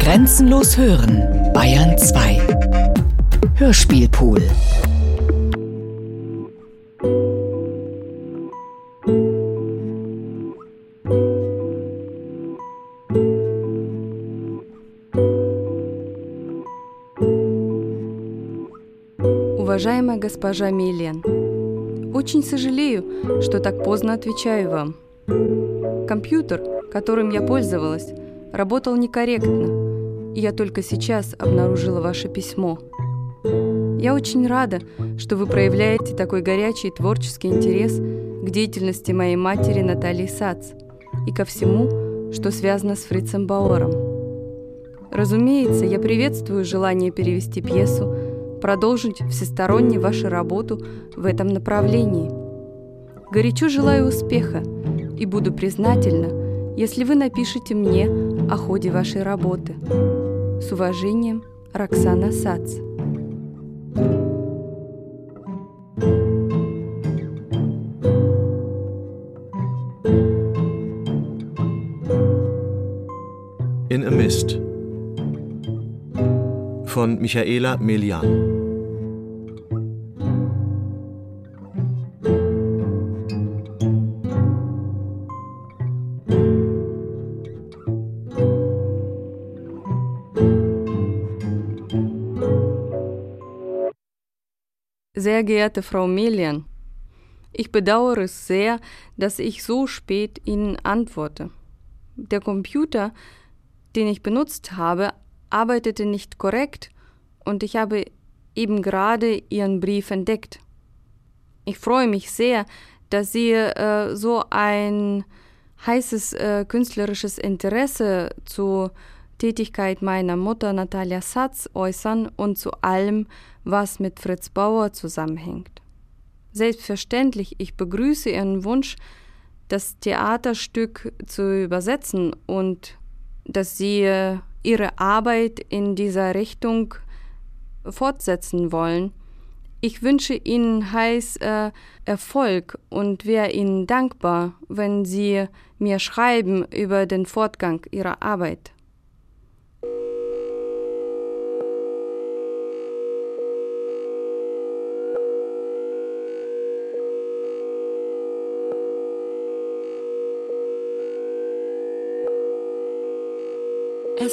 Grenzenlos hören, Bayern 2. Hörspielpool. Уважаемая госпожа Милен, очень сожалею, что так поздно отвечаю вам. Компьютер, которым я пользовалась, работал некорректно, и я только сейчас обнаружила ваше письмо. Я очень рада, что вы проявляете такой горячий творческий интерес к деятельности моей матери Натальи Сац и ко всему, что связано с Фрицем Бауэром. Разумеется, я приветствую желание перевести пьесу, продолжить всесторонне вашу работу в этом направлении. Горячо желаю успеха и буду признательна, если вы напишите мне о ходе вашей работы. С уважением, Роксана Сац. In a Mist von Michaela Melian. Sehr geehrte Frau Melian, ich bedauere sehr, dass ich so spät Ihnen antworte. Der Computer, den ich benutzt habe, arbeitete nicht korrekt und ich habe eben gerade Ihren Brief entdeckt. Ich freue mich sehr, dass Sie äh, so ein heißes äh, künstlerisches Interesse zur Tätigkeit meiner Mutter Natalia Satz äußern und zu allem, was mit Fritz Bauer zusammenhängt. Selbstverständlich, ich begrüße Ihren Wunsch, das Theaterstück zu übersetzen und dass Sie äh, Ihre Arbeit in dieser Richtung fortsetzen wollen. Ich wünsche Ihnen heiß äh, Erfolg und wäre Ihnen dankbar, wenn Sie mir schreiben über den Fortgang Ihrer Arbeit.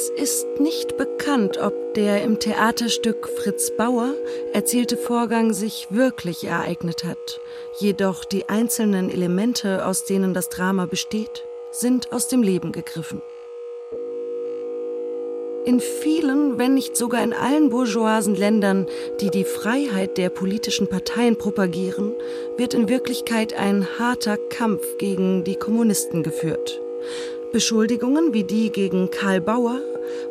Es ist nicht bekannt, ob der im Theaterstück Fritz Bauer erzählte Vorgang sich wirklich ereignet hat. Jedoch die einzelnen Elemente, aus denen das Drama besteht, sind aus dem Leben gegriffen. In vielen, wenn nicht sogar in allen bourgeoisen Ländern, die die Freiheit der politischen Parteien propagieren, wird in Wirklichkeit ein harter Kampf gegen die Kommunisten geführt. Beschuldigungen wie die gegen Karl Bauer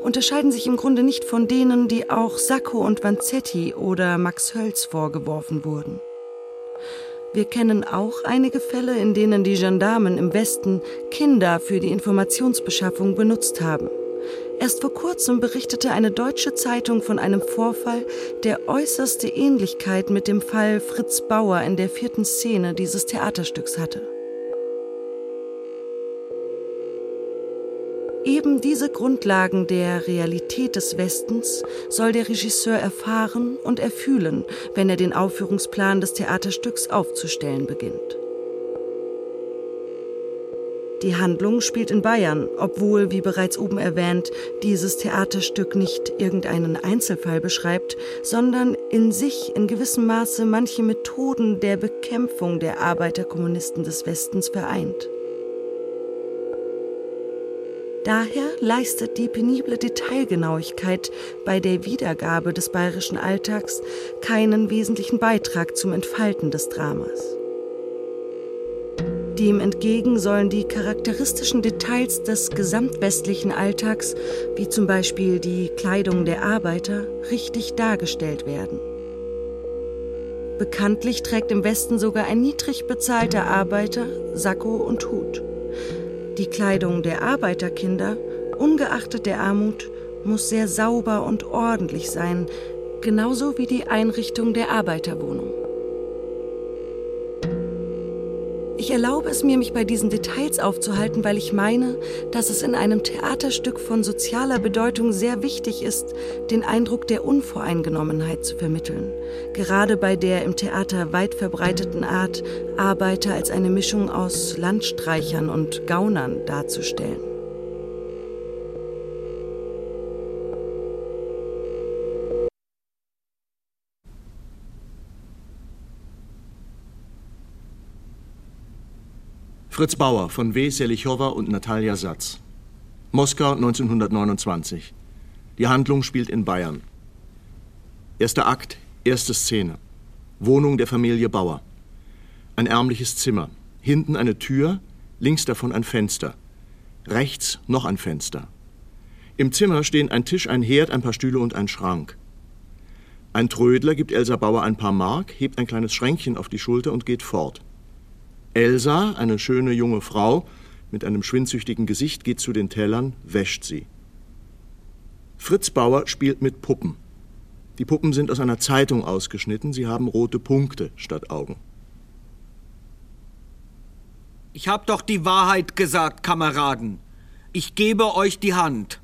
unterscheiden sich im Grunde nicht von denen, die auch Sacco und Vanzetti oder Max Hölz vorgeworfen wurden. Wir kennen auch einige Fälle, in denen die Gendarmen im Westen Kinder für die Informationsbeschaffung benutzt haben. Erst vor kurzem berichtete eine deutsche Zeitung von einem Vorfall, der äußerste Ähnlichkeit mit dem Fall Fritz Bauer in der vierten Szene dieses Theaterstücks hatte. Eben diese Grundlagen der Realität des Westens soll der Regisseur erfahren und erfühlen, wenn er den Aufführungsplan des Theaterstücks aufzustellen beginnt. Die Handlung spielt in Bayern, obwohl, wie bereits oben erwähnt, dieses Theaterstück nicht irgendeinen Einzelfall beschreibt, sondern in sich in gewissem Maße manche Methoden der Bekämpfung der Arbeiterkommunisten des Westens vereint. Daher leistet die penible Detailgenauigkeit bei der Wiedergabe des bayerischen Alltags keinen wesentlichen Beitrag zum Entfalten des Dramas. Dem entgegen sollen die charakteristischen Details des gesamtwestlichen Alltags, wie zum Beispiel die Kleidung der Arbeiter, richtig dargestellt werden. Bekanntlich trägt im Westen sogar ein niedrig bezahlter Arbeiter Sakko und Hut. Die Kleidung der Arbeiterkinder, ungeachtet der Armut, muss sehr sauber und ordentlich sein, genauso wie die Einrichtung der Arbeiterwohnung. Ich erlaube es mir, mich bei diesen Details aufzuhalten, weil ich meine, dass es in einem Theaterstück von sozialer Bedeutung sehr wichtig ist, den Eindruck der Unvoreingenommenheit zu vermitteln. Gerade bei der im Theater weit verbreiteten Art, Arbeiter als eine Mischung aus Landstreichern und Gaunern darzustellen. Fritz Bauer von W. Selichowa und Natalia Satz. Moskau 1929. Die Handlung spielt in Bayern. Erster Akt, erste Szene. Wohnung der Familie Bauer. Ein ärmliches Zimmer. Hinten eine Tür, links davon ein Fenster. Rechts noch ein Fenster. Im Zimmer stehen ein Tisch, ein Herd, ein paar Stühle und ein Schrank. Ein Trödler gibt Elsa Bauer ein paar Mark, hebt ein kleines Schränkchen auf die Schulter und geht fort. Elsa, eine schöne junge Frau mit einem schwindsüchtigen Gesicht, geht zu den Tellern, wäscht sie. Fritz Bauer spielt mit Puppen. Die Puppen sind aus einer Zeitung ausgeschnitten, sie haben rote Punkte statt Augen. Ich hab doch die Wahrheit gesagt, Kameraden. Ich gebe euch die Hand.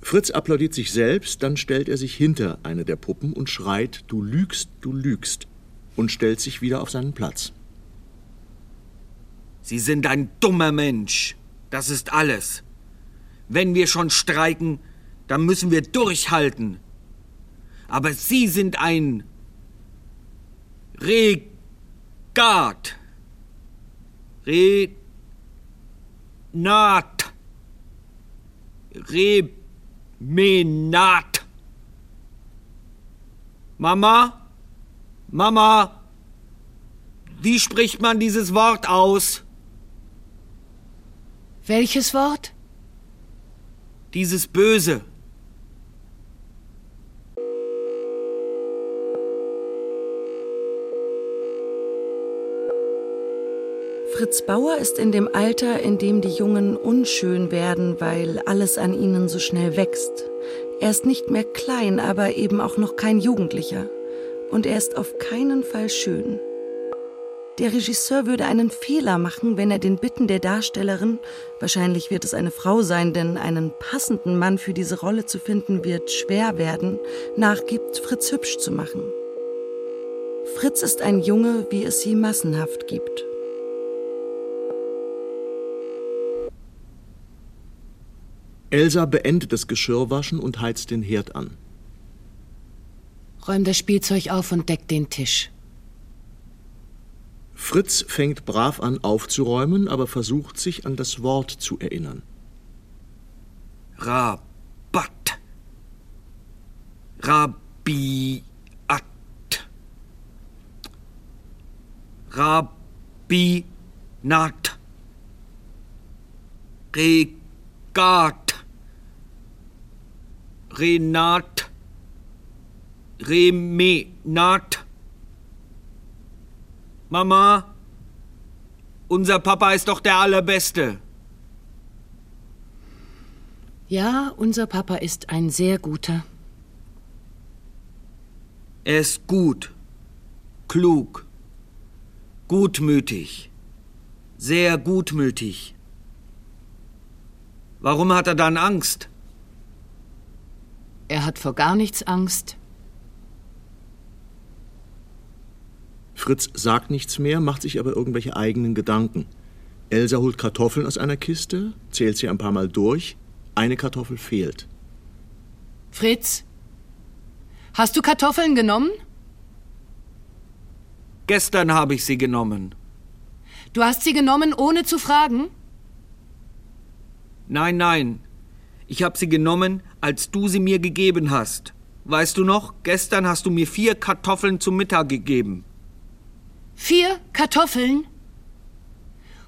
Fritz applaudiert sich selbst, dann stellt er sich hinter eine der Puppen und schreit, du lügst, du lügst, und stellt sich wieder auf seinen Platz. Sie sind ein dummer Mensch. Das ist alles. Wenn wir schon streiken, dann müssen wir durchhalten. Aber Sie sind ein Regat. Renat. Remenat. Mama? Mama? Wie spricht man dieses Wort aus? Welches Wort? Dieses Böse. Fritz Bauer ist in dem Alter, in dem die Jungen unschön werden, weil alles an ihnen so schnell wächst. Er ist nicht mehr klein, aber eben auch noch kein Jugendlicher. Und er ist auf keinen Fall schön. Der Regisseur würde einen Fehler machen, wenn er den Bitten der Darstellerin, wahrscheinlich wird es eine Frau sein, denn einen passenden Mann für diese Rolle zu finden wird schwer werden, nachgibt, Fritz hübsch zu machen. Fritz ist ein Junge, wie es sie massenhaft gibt. Elsa beendet das Geschirrwaschen und heizt den Herd an. Räum das Spielzeug auf und deck den Tisch. Fritz fängt brav an aufzuräumen, aber versucht sich an das Wort zu erinnern. Rabatt. Rabiat. Rabinat. Regat. Renat. Remenat. Mama, unser Papa ist doch der Allerbeste. Ja, unser Papa ist ein sehr guter. Er ist gut, klug, gutmütig, sehr gutmütig. Warum hat er dann Angst? Er hat vor gar nichts Angst. Fritz sagt nichts mehr, macht sich aber irgendwelche eigenen Gedanken. Elsa holt Kartoffeln aus einer Kiste, zählt sie ein paar Mal durch. Eine Kartoffel fehlt. Fritz, hast du Kartoffeln genommen? Gestern habe ich sie genommen. Du hast sie genommen, ohne zu fragen? Nein, nein. Ich habe sie genommen, als du sie mir gegeben hast. Weißt du noch, gestern hast du mir vier Kartoffeln zum Mittag gegeben. Vier Kartoffeln?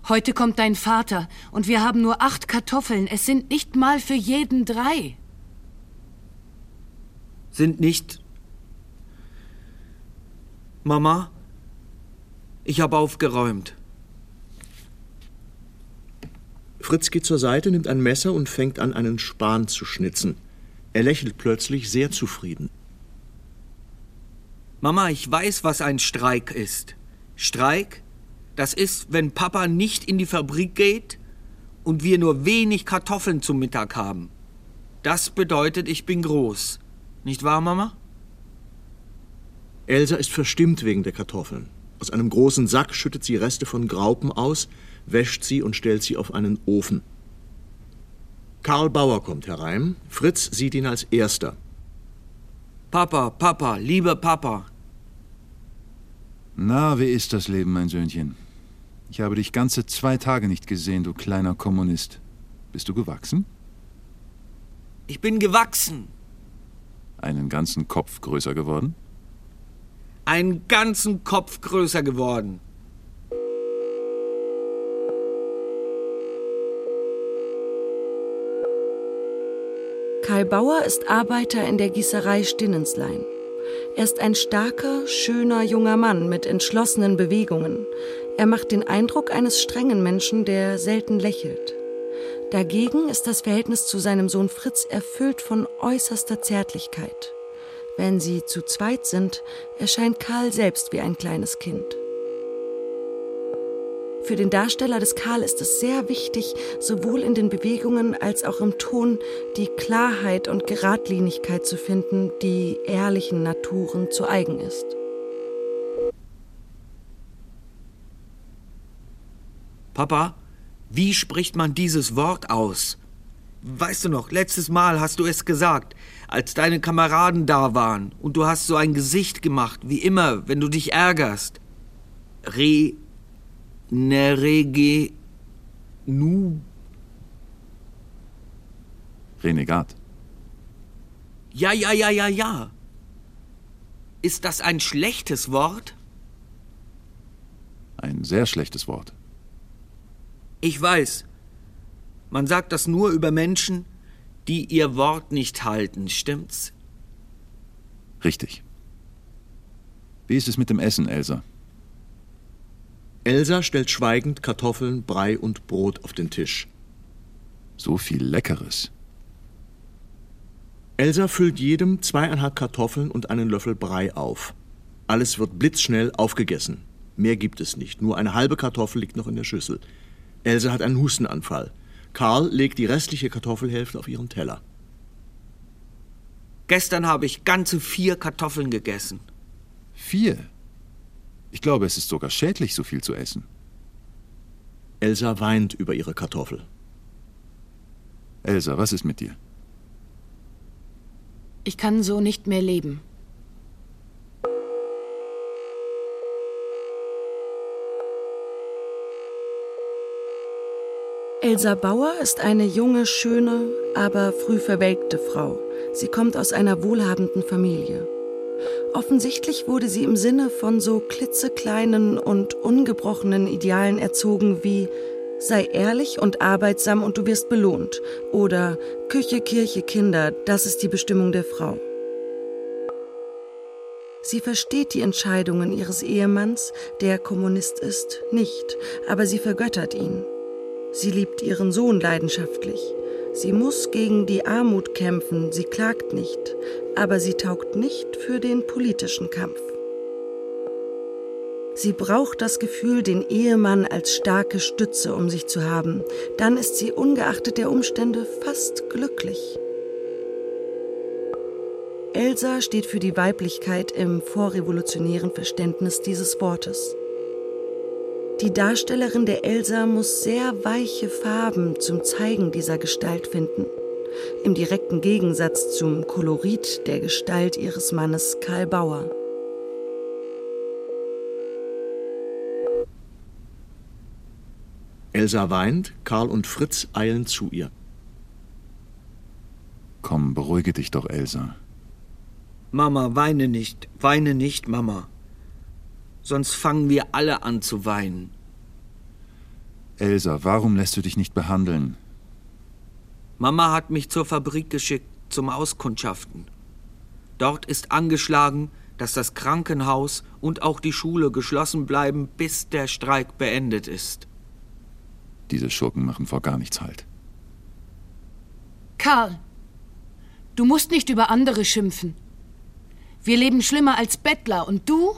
Heute kommt dein Vater und wir haben nur acht Kartoffeln. Es sind nicht mal für jeden drei. Sind nicht. Mama, ich habe aufgeräumt. Fritz geht zur Seite, nimmt ein Messer und fängt an, einen Span zu schnitzen. Er lächelt plötzlich sehr zufrieden. Mama, ich weiß, was ein Streik ist. Streik Das ist, wenn Papa nicht in die Fabrik geht und wir nur wenig Kartoffeln zum Mittag haben. Das bedeutet, ich bin groß. Nicht wahr, Mama? Elsa ist verstimmt wegen der Kartoffeln. Aus einem großen Sack schüttet sie Reste von Graupen aus, wäscht sie und stellt sie auf einen Ofen. Karl Bauer kommt herein. Fritz sieht ihn als Erster. Papa, Papa, lieber Papa. Na, wie ist das Leben, mein Söhnchen? Ich habe dich ganze zwei Tage nicht gesehen, du kleiner Kommunist. Bist du gewachsen? Ich bin gewachsen. Einen ganzen Kopf größer geworden? Einen ganzen Kopf größer geworden. Karl Bauer ist Arbeiter in der Gießerei Stinnenslein. Er ist ein starker, schöner junger Mann mit entschlossenen Bewegungen. Er macht den Eindruck eines strengen Menschen, der selten lächelt. Dagegen ist das Verhältnis zu seinem Sohn Fritz erfüllt von äußerster Zärtlichkeit. Wenn sie zu zweit sind, erscheint Karl selbst wie ein kleines Kind. Für den Darsteller des Karl ist es sehr wichtig, sowohl in den Bewegungen als auch im Ton die Klarheit und Geradlinigkeit zu finden, die ehrlichen Naturen zu eigen ist. Papa, wie spricht man dieses Wort aus? Weißt du noch, letztes Mal hast du es gesagt, als deine Kameraden da waren und du hast so ein Gesicht gemacht, wie immer, wenn du dich ärgerst. Re Nerege Nu. Renegat. Ja, ja, ja, ja, ja. Ist das ein schlechtes Wort? Ein sehr schlechtes Wort. Ich weiß. Man sagt das nur über Menschen, die ihr Wort nicht halten, stimmt's? Richtig. Wie ist es mit dem Essen, Elsa? Elsa stellt schweigend Kartoffeln, Brei und Brot auf den Tisch. So viel Leckeres. Elsa füllt jedem zweieinhalb Kartoffeln und einen Löffel Brei auf. Alles wird blitzschnell aufgegessen. Mehr gibt es nicht. Nur eine halbe Kartoffel liegt noch in der Schüssel. Elsa hat einen Hustenanfall. Karl legt die restliche Kartoffelhälfte auf ihren Teller. Gestern habe ich ganze vier Kartoffeln gegessen. Vier? Ich glaube, es ist sogar schädlich, so viel zu essen. Elsa weint über ihre Kartoffel. Elsa, was ist mit dir? Ich kann so nicht mehr leben. Elsa Bauer ist eine junge, schöne, aber früh verwelkte Frau. Sie kommt aus einer wohlhabenden Familie. Offensichtlich wurde sie im Sinne von so klitzekleinen und ungebrochenen Idealen erzogen wie sei ehrlich und arbeitsam und du wirst belohnt oder Küche, Kirche, Kinder, das ist die Bestimmung der Frau. Sie versteht die Entscheidungen ihres Ehemanns, der Kommunist ist, nicht, aber sie vergöttert ihn. Sie liebt ihren Sohn leidenschaftlich. Sie muss gegen die Armut kämpfen, sie klagt nicht, aber sie taugt nicht für den politischen Kampf. Sie braucht das Gefühl, den Ehemann als starke Stütze um sich zu haben. Dann ist sie ungeachtet der Umstände fast glücklich. Elsa steht für die Weiblichkeit im vorrevolutionären Verständnis dieses Wortes. Die Darstellerin der Elsa muss sehr weiche Farben zum Zeigen dieser Gestalt finden, im direkten Gegensatz zum Kolorit der Gestalt ihres Mannes Karl Bauer. Elsa weint, Karl und Fritz eilen zu ihr. Komm, beruhige dich doch, Elsa. Mama, weine nicht, weine nicht, Mama. Sonst fangen wir alle an zu weinen. Elsa, warum lässt du dich nicht behandeln? Mama hat mich zur Fabrik geschickt zum Auskundschaften. Dort ist angeschlagen, dass das Krankenhaus und auch die Schule geschlossen bleiben, bis der Streik beendet ist. Diese Schurken machen vor gar nichts Halt. Karl, du musst nicht über andere schimpfen. Wir leben schlimmer als Bettler und du?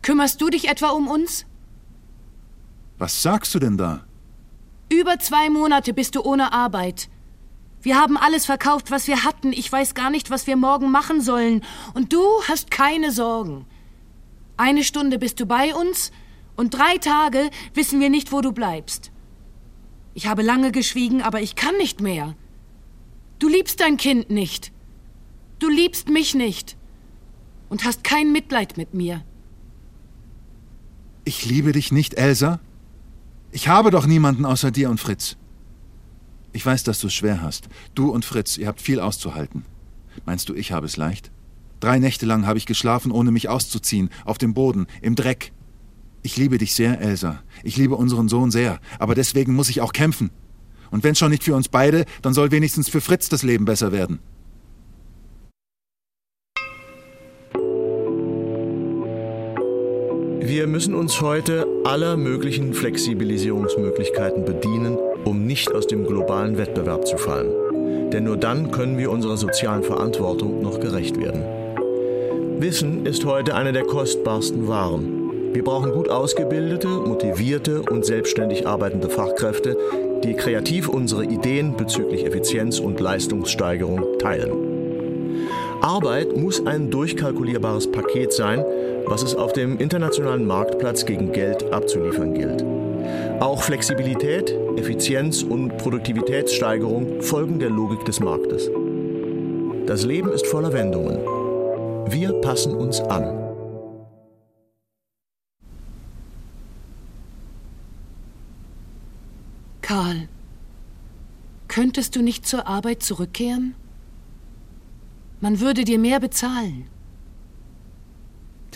Kümmerst du dich etwa um uns? Was sagst du denn da? Über zwei Monate bist du ohne Arbeit. Wir haben alles verkauft, was wir hatten. Ich weiß gar nicht, was wir morgen machen sollen. Und du hast keine Sorgen. Eine Stunde bist du bei uns und drei Tage wissen wir nicht, wo du bleibst. Ich habe lange geschwiegen, aber ich kann nicht mehr. Du liebst dein Kind nicht. Du liebst mich nicht. Und hast kein Mitleid mit mir. Ich liebe dich nicht, Elsa? Ich habe doch niemanden außer dir und Fritz. Ich weiß, dass du es schwer hast. Du und Fritz, ihr habt viel auszuhalten. Meinst du, ich habe es leicht? Drei Nächte lang habe ich geschlafen, ohne mich auszuziehen, auf dem Boden, im Dreck. Ich liebe dich sehr, Elsa. Ich liebe unseren Sohn sehr. Aber deswegen muss ich auch kämpfen. Und wenn schon nicht für uns beide, dann soll wenigstens für Fritz das Leben besser werden. Wir müssen uns heute aller möglichen Flexibilisierungsmöglichkeiten bedienen, um nicht aus dem globalen Wettbewerb zu fallen. Denn nur dann können wir unserer sozialen Verantwortung noch gerecht werden. Wissen ist heute eine der kostbarsten Waren. Wir brauchen gut ausgebildete, motivierte und selbstständig arbeitende Fachkräfte, die kreativ unsere Ideen bezüglich Effizienz und Leistungssteigerung teilen. Arbeit muss ein durchkalkulierbares Paket sein, was es auf dem internationalen Marktplatz gegen Geld abzuliefern gilt. Auch Flexibilität, Effizienz und Produktivitätssteigerung folgen der Logik des Marktes. Das Leben ist voller Wendungen. Wir passen uns an. Karl, könntest du nicht zur Arbeit zurückkehren? Man würde dir mehr bezahlen.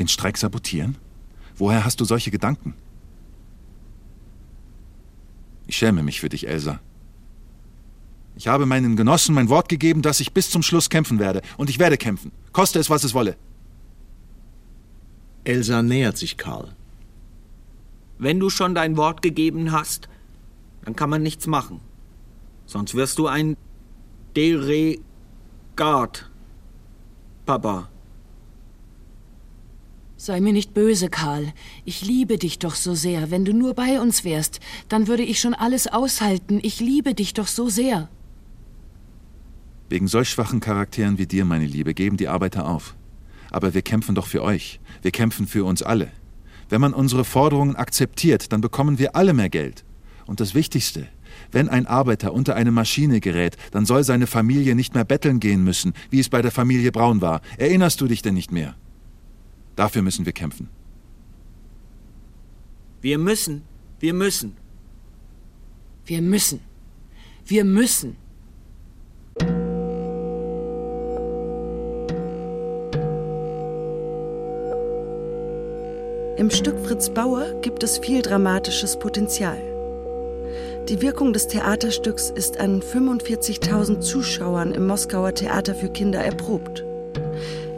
Den Streik sabotieren? Woher hast du solche Gedanken? Ich schäme mich für dich, Elsa. Ich habe meinen Genossen mein Wort gegeben, dass ich bis zum Schluss kämpfen werde. Und ich werde kämpfen. Koste es, was es wolle. Elsa nähert sich Karl. Wenn du schon dein Wort gegeben hast, dann kann man nichts machen. Sonst wirst du ein Deregard, Papa. Sei mir nicht böse, Karl. Ich liebe dich doch so sehr. Wenn du nur bei uns wärst, dann würde ich schon alles aushalten. Ich liebe dich doch so sehr. Wegen solch schwachen Charakteren wie dir, meine Liebe, geben die Arbeiter auf. Aber wir kämpfen doch für euch. Wir kämpfen für uns alle. Wenn man unsere Forderungen akzeptiert, dann bekommen wir alle mehr Geld. Und das Wichtigste, wenn ein Arbeiter unter eine Maschine gerät, dann soll seine Familie nicht mehr betteln gehen müssen, wie es bei der Familie Braun war. Erinnerst du dich denn nicht mehr? Dafür müssen wir kämpfen. Wir müssen, wir müssen. Wir müssen. Wir müssen. Im Stück Fritz Bauer gibt es viel dramatisches Potenzial. Die Wirkung des Theaterstücks ist an 45.000 Zuschauern im Moskauer Theater für Kinder erprobt.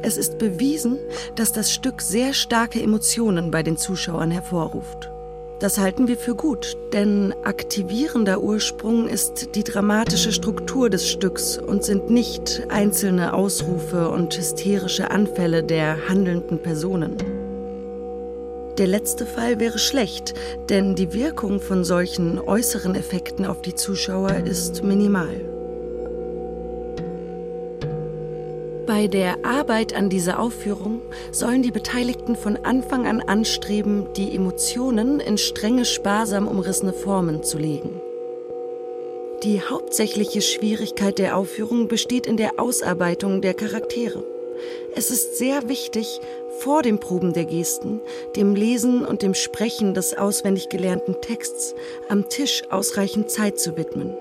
Es ist bewiesen, dass das Stück sehr starke Emotionen bei den Zuschauern hervorruft. Das halten wir für gut, denn aktivierender Ursprung ist die dramatische Struktur des Stücks und sind nicht einzelne Ausrufe und hysterische Anfälle der handelnden Personen. Der letzte Fall wäre schlecht, denn die Wirkung von solchen äußeren Effekten auf die Zuschauer ist minimal. Bei der Arbeit an dieser Aufführung sollen die Beteiligten von Anfang an anstreben, die Emotionen in strenge, sparsam umrissene Formen zu legen. Die hauptsächliche Schwierigkeit der Aufführung besteht in der Ausarbeitung der Charaktere. Es ist sehr wichtig, vor dem Proben der Gesten, dem Lesen und dem Sprechen des auswendig gelernten Texts am Tisch ausreichend Zeit zu widmen.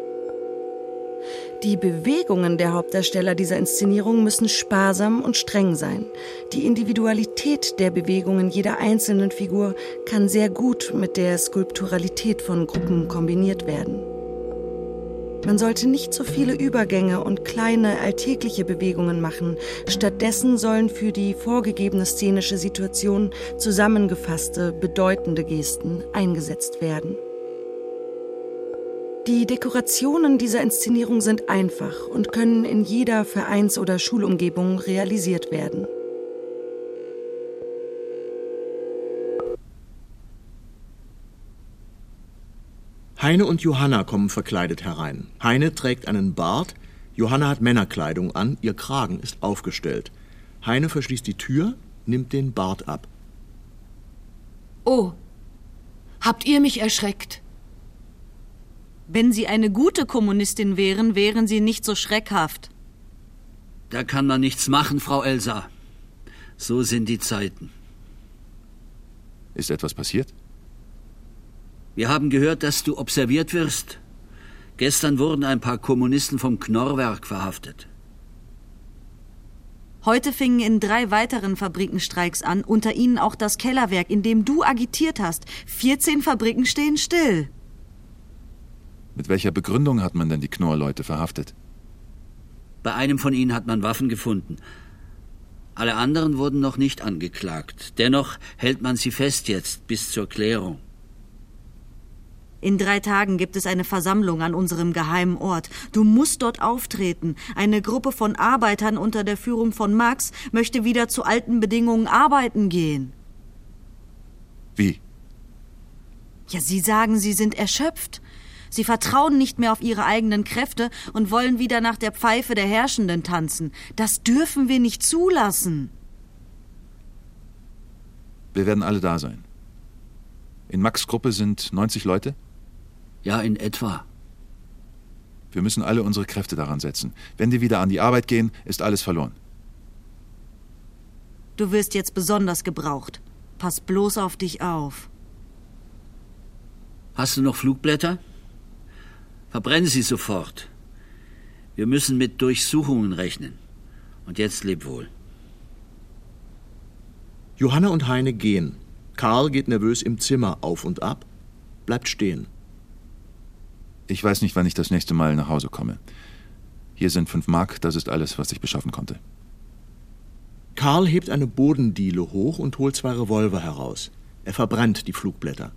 Die Bewegungen der Hauptdarsteller dieser Inszenierung müssen sparsam und streng sein. Die Individualität der Bewegungen jeder einzelnen Figur kann sehr gut mit der Skulpturalität von Gruppen kombiniert werden. Man sollte nicht so viele Übergänge und kleine alltägliche Bewegungen machen. Stattdessen sollen für die vorgegebene szenische Situation zusammengefasste, bedeutende Gesten eingesetzt werden. Die Dekorationen dieser Inszenierung sind einfach und können in jeder Vereins- oder Schulumgebung realisiert werden. Heine und Johanna kommen verkleidet herein. Heine trägt einen Bart, Johanna hat Männerkleidung an, ihr Kragen ist aufgestellt. Heine verschließt die Tür, nimmt den Bart ab. Oh, habt ihr mich erschreckt? Wenn Sie eine gute Kommunistin wären, wären Sie nicht so schreckhaft. Da kann man nichts machen, Frau Elsa. So sind die Zeiten. Ist etwas passiert? Wir haben gehört, dass du observiert wirst. Gestern wurden ein paar Kommunisten vom Knorrwerk verhaftet. Heute fingen in drei weiteren Fabriken Streiks an, unter ihnen auch das Kellerwerk, in dem du agitiert hast. 14 Fabriken stehen still. Mit welcher Begründung hat man denn die Knorr-Leute verhaftet? Bei einem von ihnen hat man Waffen gefunden. Alle anderen wurden noch nicht angeklagt. Dennoch hält man sie fest jetzt bis zur Klärung. In drei Tagen gibt es eine Versammlung an unserem geheimen Ort. Du musst dort auftreten. Eine Gruppe von Arbeitern unter der Führung von Max möchte wieder zu alten Bedingungen arbeiten gehen. Wie? Ja, sie sagen, sie sind erschöpft. Sie vertrauen nicht mehr auf ihre eigenen Kräfte und wollen wieder nach der Pfeife der Herrschenden tanzen. Das dürfen wir nicht zulassen. Wir werden alle da sein. In Max Gruppe sind 90 Leute? Ja, in etwa. Wir müssen alle unsere Kräfte daran setzen. Wenn die wieder an die Arbeit gehen, ist alles verloren. Du wirst jetzt besonders gebraucht. Pass bloß auf dich auf. Hast du noch Flugblätter? Verbrenne sie sofort. Wir müssen mit Durchsuchungen rechnen. Und jetzt leb wohl. Johanna und Heine gehen. Karl geht nervös im Zimmer auf und ab, bleibt stehen. Ich weiß nicht, wann ich das nächste Mal nach Hause komme. Hier sind fünf Mark, das ist alles, was ich beschaffen konnte. Karl hebt eine Bodendiele hoch und holt zwei Revolver heraus. Er verbrennt die Flugblätter.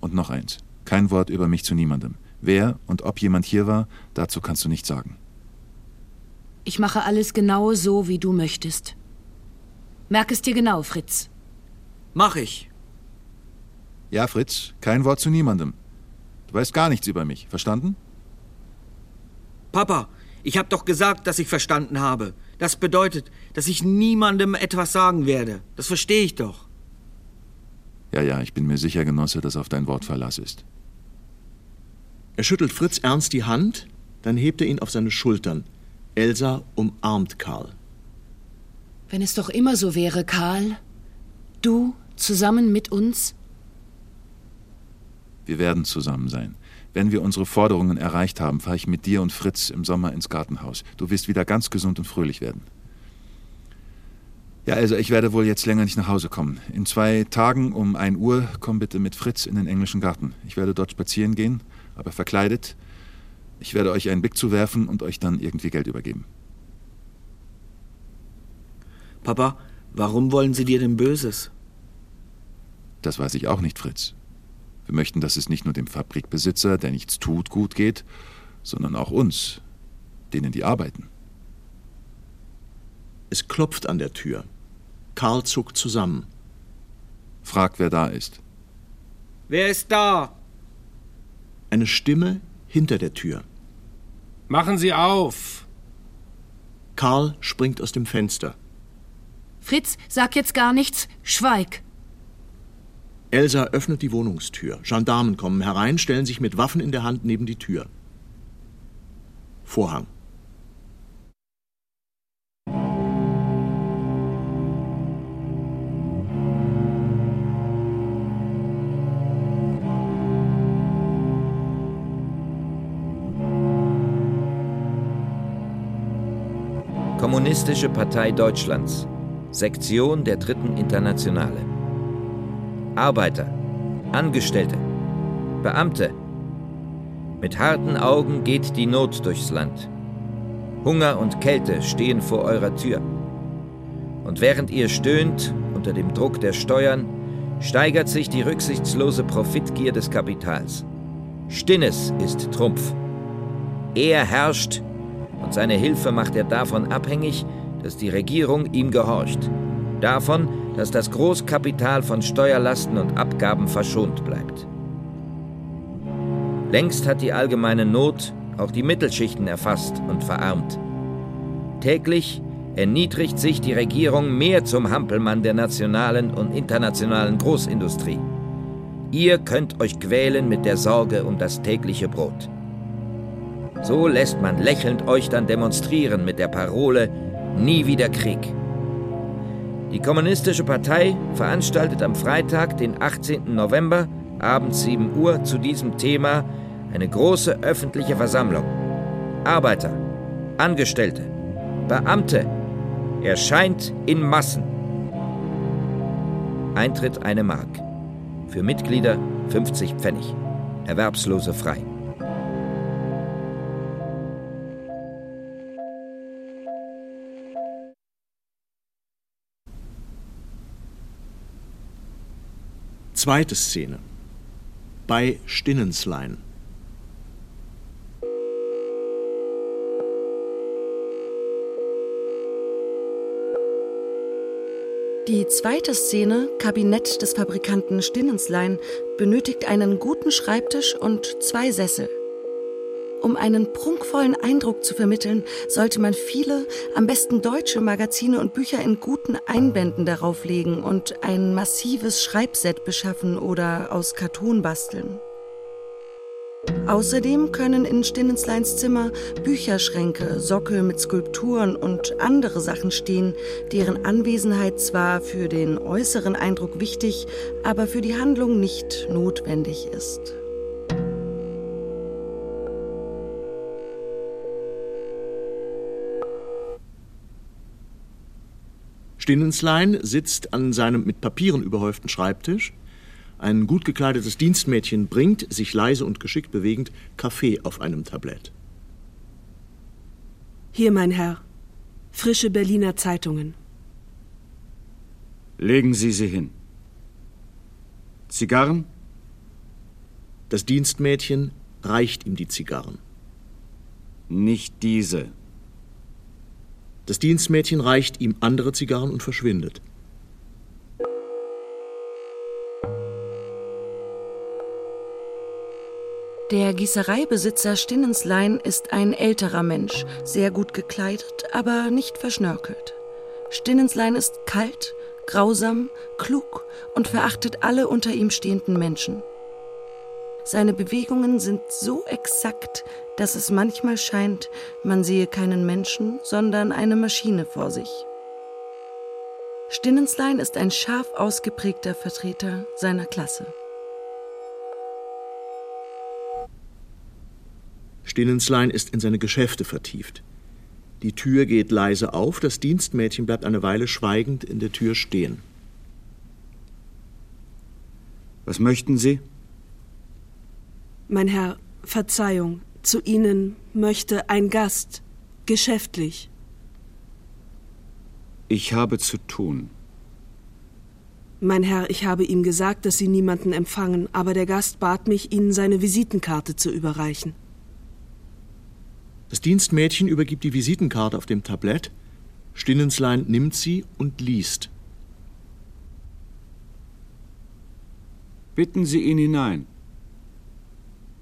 Und noch eins. Kein Wort über mich zu niemandem. Wer und ob jemand hier war, dazu kannst du nichts sagen. Ich mache alles genau so, wie du möchtest. Merk es dir genau, Fritz. Mach ich. Ja, Fritz, kein Wort zu niemandem. Du weißt gar nichts über mich, verstanden? Papa, ich hab doch gesagt, dass ich verstanden habe. Das bedeutet, dass ich niemandem etwas sagen werde. Das verstehe ich doch. Ja, ja, ich bin mir sicher, Genosse, dass auf dein Wort Verlass ist. Er schüttelt Fritz ernst die Hand, dann hebt er ihn auf seine Schultern. Elsa umarmt Karl. Wenn es doch immer so wäre, Karl. Du zusammen mit uns? Wir werden zusammen sein. Wenn wir unsere Forderungen erreicht haben, fahre ich mit dir und Fritz im Sommer ins Gartenhaus. Du wirst wieder ganz gesund und fröhlich werden. Ja, also ich werde wohl jetzt länger nicht nach Hause kommen. In zwei Tagen um ein Uhr komm bitte mit Fritz in den englischen Garten. Ich werde dort spazieren gehen, aber verkleidet. Ich werde euch einen Blick zuwerfen und euch dann irgendwie Geld übergeben. Papa, warum wollen Sie dir denn Böses? Das weiß ich auch nicht, Fritz. Wir möchten, dass es nicht nur dem Fabrikbesitzer, der nichts tut, gut geht, sondern auch uns, denen die arbeiten. Es klopft an der Tür. Karl zuckt zusammen. Frag, wer da ist. Wer ist da? Eine Stimme hinter der Tür. Machen Sie auf! Karl springt aus dem Fenster. Fritz, sag jetzt gar nichts. Schweig. Elsa öffnet die Wohnungstür. Gendarmen kommen herein, stellen sich mit Waffen in der Hand neben die Tür. Vorhang. Kommunistische Partei Deutschlands, Sektion der Dritten Internationale. Arbeiter, Angestellte, Beamte. Mit harten Augen geht die Not durchs Land. Hunger und Kälte stehen vor eurer Tür. Und während ihr stöhnt unter dem Druck der Steuern, steigert sich die rücksichtslose Profitgier des Kapitals. Stinnes ist Trumpf. Er herrscht und seine Hilfe macht er davon abhängig, dass die Regierung ihm gehorcht. Davon, dass das Großkapital von Steuerlasten und Abgaben verschont bleibt. Längst hat die allgemeine Not auch die Mittelschichten erfasst und verarmt. Täglich erniedrigt sich die Regierung mehr zum Hampelmann der nationalen und internationalen Großindustrie. Ihr könnt euch quälen mit der Sorge um das tägliche Brot. So lässt man lächelnd euch dann demonstrieren mit der Parole Nie wieder Krieg. Die Kommunistische Partei veranstaltet am Freitag, den 18. November, abends 7 Uhr, zu diesem Thema eine große öffentliche Versammlung. Arbeiter, Angestellte, Beamte, erscheint in Massen. Eintritt eine Mark. Für Mitglieder 50 Pfennig. Erwerbslose frei. Zweite Szene. Bei Stinnenslein. Die zweite Szene, Kabinett des Fabrikanten Stinnenslein, benötigt einen guten Schreibtisch und zwei Sessel. Um einen prunkvollen Eindruck zu vermitteln, sollte man viele, am besten deutsche Magazine und Bücher in guten Einbänden darauf legen und ein massives Schreibset beschaffen oder aus Karton basteln. Außerdem können in Stinnensleins Zimmer Bücherschränke, Sockel mit Skulpturen und andere Sachen stehen, deren Anwesenheit zwar für den äußeren Eindruck wichtig, aber für die Handlung nicht notwendig ist. Stinnenslein sitzt an seinem mit Papieren überhäuften Schreibtisch. Ein gut gekleidetes Dienstmädchen bringt, sich leise und geschickt bewegend, Kaffee auf einem Tablett. Hier, mein Herr. Frische Berliner Zeitungen. Legen Sie sie hin. Zigarren? Das Dienstmädchen reicht ihm die Zigarren. Nicht diese. Das Dienstmädchen reicht ihm andere Zigarren und verschwindet. Der Gießereibesitzer Stinnenslein ist ein älterer Mensch, sehr gut gekleidet, aber nicht verschnörkelt. Stinnenslein ist kalt, grausam, klug und verachtet alle unter ihm stehenden Menschen. Seine Bewegungen sind so exakt, dass es manchmal scheint, man sehe keinen Menschen, sondern eine Maschine vor sich. Stinnenslein ist ein scharf ausgeprägter Vertreter seiner Klasse. Stinnenslein ist in seine Geschäfte vertieft. Die Tür geht leise auf, das Dienstmädchen bleibt eine Weile schweigend in der Tür stehen. Was möchten Sie? Mein Herr, Verzeihung, zu Ihnen möchte ein Gast, geschäftlich. Ich habe zu tun. Mein Herr, ich habe ihm gesagt, dass Sie niemanden empfangen, aber der Gast bat mich, Ihnen seine Visitenkarte zu überreichen. Das Dienstmädchen übergibt die Visitenkarte auf dem Tablett. Stinnenslein nimmt sie und liest. Bitten Sie ihn hinein.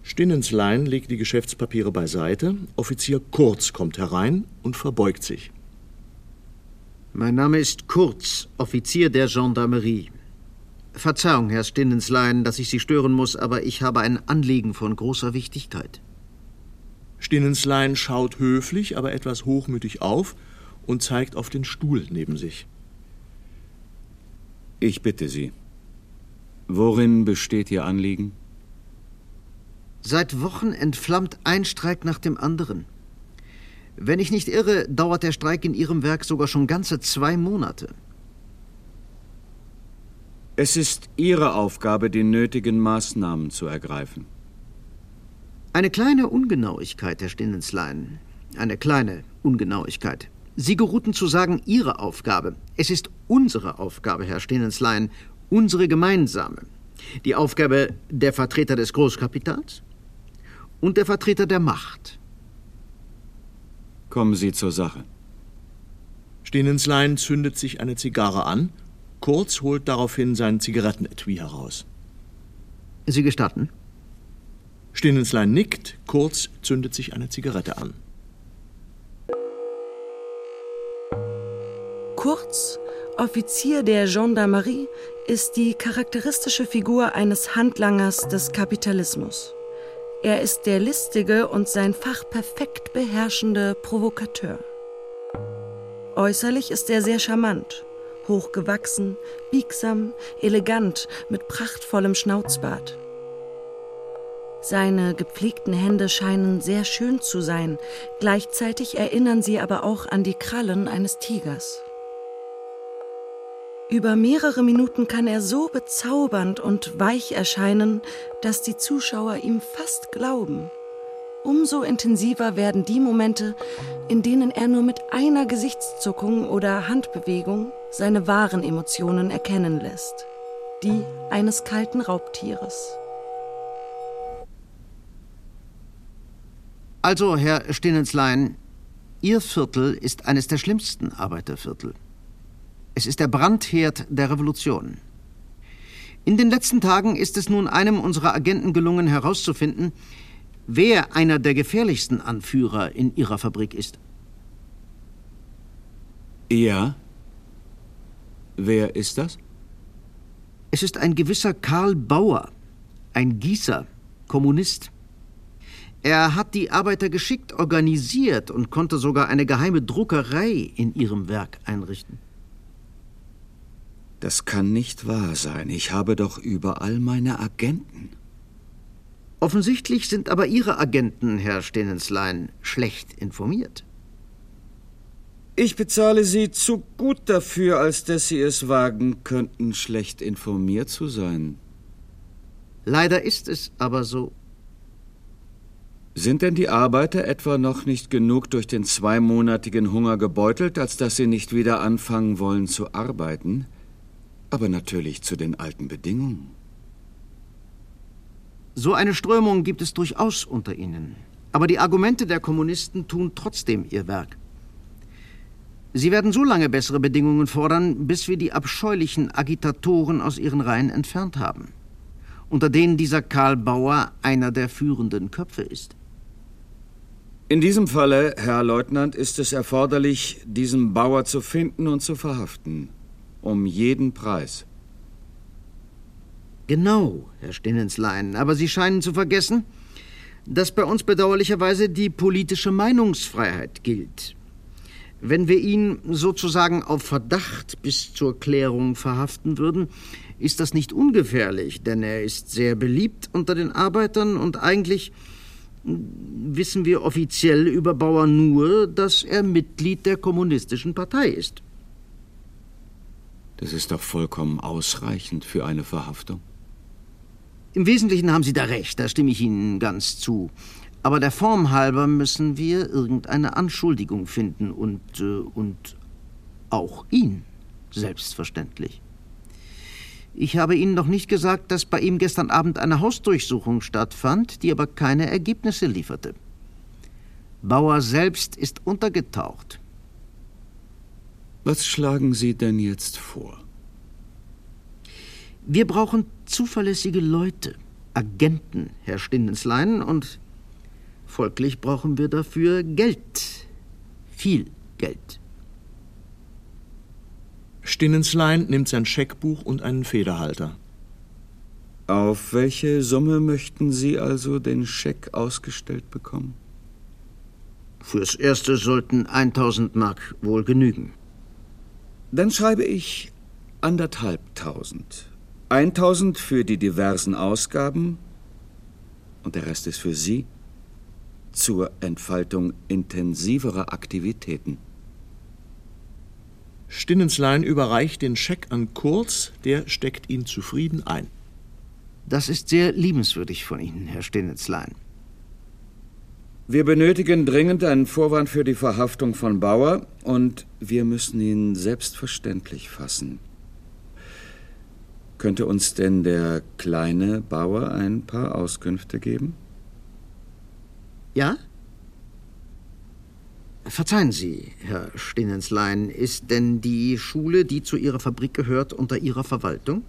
Stinnenslein legt die Geschäftspapiere beiseite. Offizier Kurz kommt herein und verbeugt sich. Mein Name ist Kurz, Offizier der Gendarmerie. Verzeihung, Herr Stinnenslein, dass ich Sie stören muss, aber ich habe ein Anliegen von großer Wichtigkeit. Stinnenslein schaut höflich, aber etwas hochmütig auf und zeigt auf den Stuhl neben sich. Ich bitte Sie. Worin besteht Ihr Anliegen? Seit Wochen entflammt ein Streik nach dem anderen. Wenn ich nicht irre, dauert der Streik in Ihrem Werk sogar schon ganze zwei Monate. Es ist Ihre Aufgabe, die nötigen Maßnahmen zu ergreifen. Eine kleine Ungenauigkeit, Herr Stinnenslein. Eine kleine Ungenauigkeit. Sie geruhten zu sagen, Ihre Aufgabe. Es ist unsere Aufgabe, Herr Stinnenslein, unsere gemeinsame. Die Aufgabe der Vertreter des Großkapitals und der Vertreter der Macht. Kommen Sie zur Sache. Stinnenslein zündet sich eine Zigarre an. Kurz holt daraufhin sein Zigarettenetui heraus. Sie gestatten? Stinnenslein nickt, Kurz zündet sich eine Zigarette an. Kurz, Offizier der Gendarmerie, ist die charakteristische Figur eines Handlangers des Kapitalismus. Er ist der listige und sein Fach perfekt beherrschende Provokateur. Äußerlich ist er sehr charmant, hochgewachsen, biegsam, elegant, mit prachtvollem Schnauzbart. Seine gepflegten Hände scheinen sehr schön zu sein, gleichzeitig erinnern sie aber auch an die Krallen eines Tigers. Über mehrere Minuten kann er so bezaubernd und weich erscheinen, dass die Zuschauer ihm fast glauben. Umso intensiver werden die Momente, in denen er nur mit einer Gesichtszuckung oder Handbewegung seine wahren Emotionen erkennen lässt. Die eines kalten Raubtieres. Also, Herr Stinnenslein, Ihr Viertel ist eines der schlimmsten Arbeiterviertel. Es ist der Brandherd der Revolution. In den letzten Tagen ist es nun einem unserer Agenten gelungen herauszufinden, wer einer der gefährlichsten Anführer in Ihrer Fabrik ist. Ja. Wer ist das? Es ist ein gewisser Karl Bauer, ein Gießer, Kommunist. Er hat die Arbeiter geschickt organisiert und konnte sogar eine geheime Druckerei in ihrem Werk einrichten. Das kann nicht wahr sein. Ich habe doch überall meine Agenten. Offensichtlich sind aber Ihre Agenten, Herr Stenenslein, schlecht informiert. Ich bezahle Sie zu gut dafür, als dass Sie es wagen könnten, schlecht informiert zu sein. Leider ist es aber so. Sind denn die Arbeiter etwa noch nicht genug durch den zweimonatigen Hunger gebeutelt, als dass sie nicht wieder anfangen wollen zu arbeiten? Aber natürlich zu den alten Bedingungen. So eine Strömung gibt es durchaus unter ihnen. Aber die Argumente der Kommunisten tun trotzdem ihr Werk. Sie werden so lange bessere Bedingungen fordern, bis wir die abscheulichen Agitatoren aus ihren Reihen entfernt haben, unter denen dieser Karl Bauer einer der führenden Köpfe ist. In diesem Falle, Herr Leutnant, ist es erforderlich, diesen Bauer zu finden und zu verhaften. Um jeden Preis. Genau, Herr Stinnenslein. Aber Sie scheinen zu vergessen, dass bei uns bedauerlicherweise die politische Meinungsfreiheit gilt. Wenn wir ihn sozusagen auf Verdacht bis zur Klärung verhaften würden, ist das nicht ungefährlich, denn er ist sehr beliebt unter den Arbeitern und eigentlich wissen wir offiziell über Bauer nur, dass er Mitglied der Kommunistischen Partei ist. Das ist doch vollkommen ausreichend für eine Verhaftung. Im Wesentlichen haben Sie da recht, da stimme ich Ihnen ganz zu. Aber der Form halber müssen wir irgendeine Anschuldigung finden und, äh, und auch ihn, selbstverständlich. Ich habe Ihnen noch nicht gesagt, dass bei ihm gestern Abend eine Hausdurchsuchung stattfand, die aber keine Ergebnisse lieferte. Bauer selbst ist untergetaucht. Was schlagen Sie denn jetzt vor? Wir brauchen zuverlässige Leute, Agenten, Herr Stindenslein, und folglich brauchen wir dafür Geld. Viel Geld. Stinnenslein nimmt sein Scheckbuch und einen Federhalter. Auf welche Summe möchten Sie also den Scheck ausgestellt bekommen? Fürs Erste sollten 1000 Mark wohl genügen. Dann schreibe ich anderthalbtausend. 1000 für die diversen Ausgaben und der Rest ist für Sie zur Entfaltung intensiverer Aktivitäten. Stinnenslein überreicht den Scheck an Kurz, der steckt ihn zufrieden ein. Das ist sehr liebenswürdig von Ihnen, Herr Stinnenslein. Wir benötigen dringend einen Vorwand für die Verhaftung von Bauer und wir müssen ihn selbstverständlich fassen. Könnte uns denn der kleine Bauer ein paar Auskünfte geben? Ja? Verzeihen Sie, Herr Stinnenslein, ist denn die Schule, die zu Ihrer Fabrik gehört, unter Ihrer Verwaltung?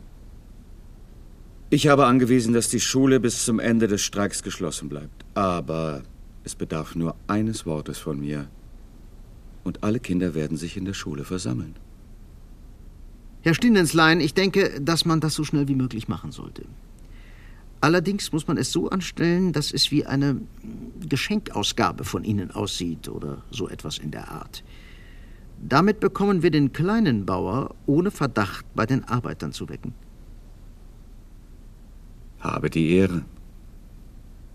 Ich habe angewiesen, dass die Schule bis zum Ende des Streiks geschlossen bleibt. Aber es bedarf nur eines Wortes von mir. Und alle Kinder werden sich in der Schule versammeln. Herr Stindenslein, ich denke, dass man das so schnell wie möglich machen sollte. Allerdings muss man es so anstellen, dass es wie eine Geschenkausgabe von Ihnen aussieht oder so etwas in der Art. Damit bekommen wir den kleinen Bauer ohne Verdacht bei den Arbeitern zu wecken. Habe die Ehre.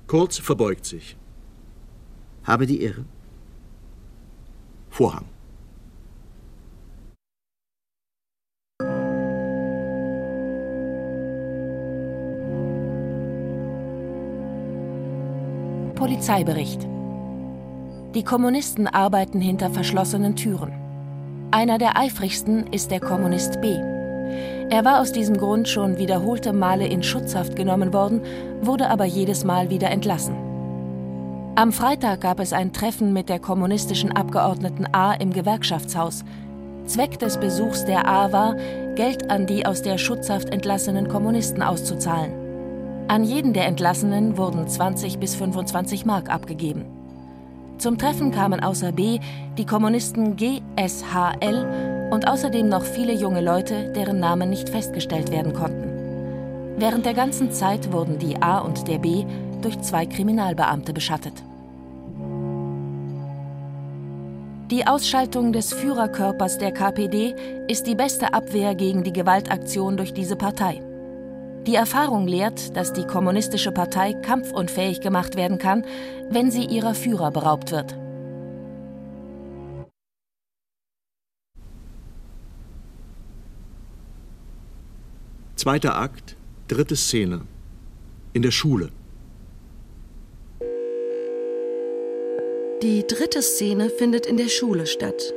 Kurz verbeugt sich. Habe die Ehre. Vorhang. Polizeibericht. Die Kommunisten arbeiten hinter verschlossenen Türen. Einer der eifrigsten ist der Kommunist B. Er war aus diesem Grund schon wiederholte Male in Schutzhaft genommen worden, wurde aber jedes Mal wieder entlassen. Am Freitag gab es ein Treffen mit der kommunistischen Abgeordneten A im Gewerkschaftshaus. Zweck des Besuchs der A war, Geld an die aus der Schutzhaft entlassenen Kommunisten auszuzahlen. An jeden der Entlassenen wurden 20 bis 25 Mark abgegeben. Zum Treffen kamen außer B die Kommunisten G, S, H, L und außerdem noch viele junge Leute, deren Namen nicht festgestellt werden konnten. Während der ganzen Zeit wurden die A und der B durch zwei Kriminalbeamte beschattet. Die Ausschaltung des Führerkörpers der KPD ist die beste Abwehr gegen die Gewaltaktion durch diese Partei. Die Erfahrung lehrt, dass die kommunistische Partei kampfunfähig gemacht werden kann, wenn sie ihrer Führer beraubt wird. Zweiter Akt, dritte Szene. In der Schule. Die dritte Szene findet in der Schule statt.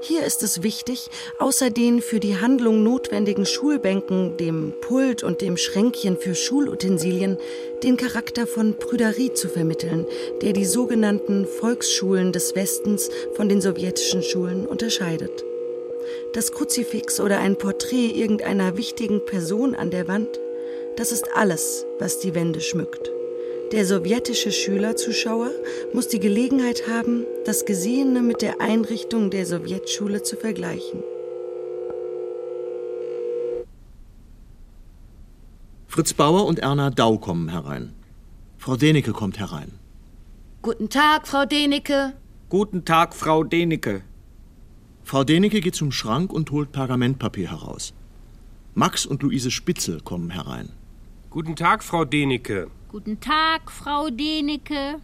Hier ist es wichtig, außer den für die Handlung notwendigen Schulbänken, dem Pult und dem Schränkchen für Schulutensilien, den Charakter von Prüderie zu vermitteln, der die sogenannten Volksschulen des Westens von den sowjetischen Schulen unterscheidet. Das Kruzifix oder ein Porträt irgendeiner wichtigen Person an der Wand, das ist alles, was die Wände schmückt. Der sowjetische Schülerzuschauer muss die Gelegenheit haben, das Gesehene mit der Einrichtung der Sowjetschule zu vergleichen. Fritz Bauer und Erna Dau kommen herein. Frau Denecke kommt herein. Guten Tag, Frau Denecke. Guten Tag, Frau Denecke. Frau Denecke geht zum Schrank und holt Pergamentpapier heraus. Max und Luise Spitzel kommen herein. Guten Tag, Frau Denecke. Guten Tag, Frau Denecke.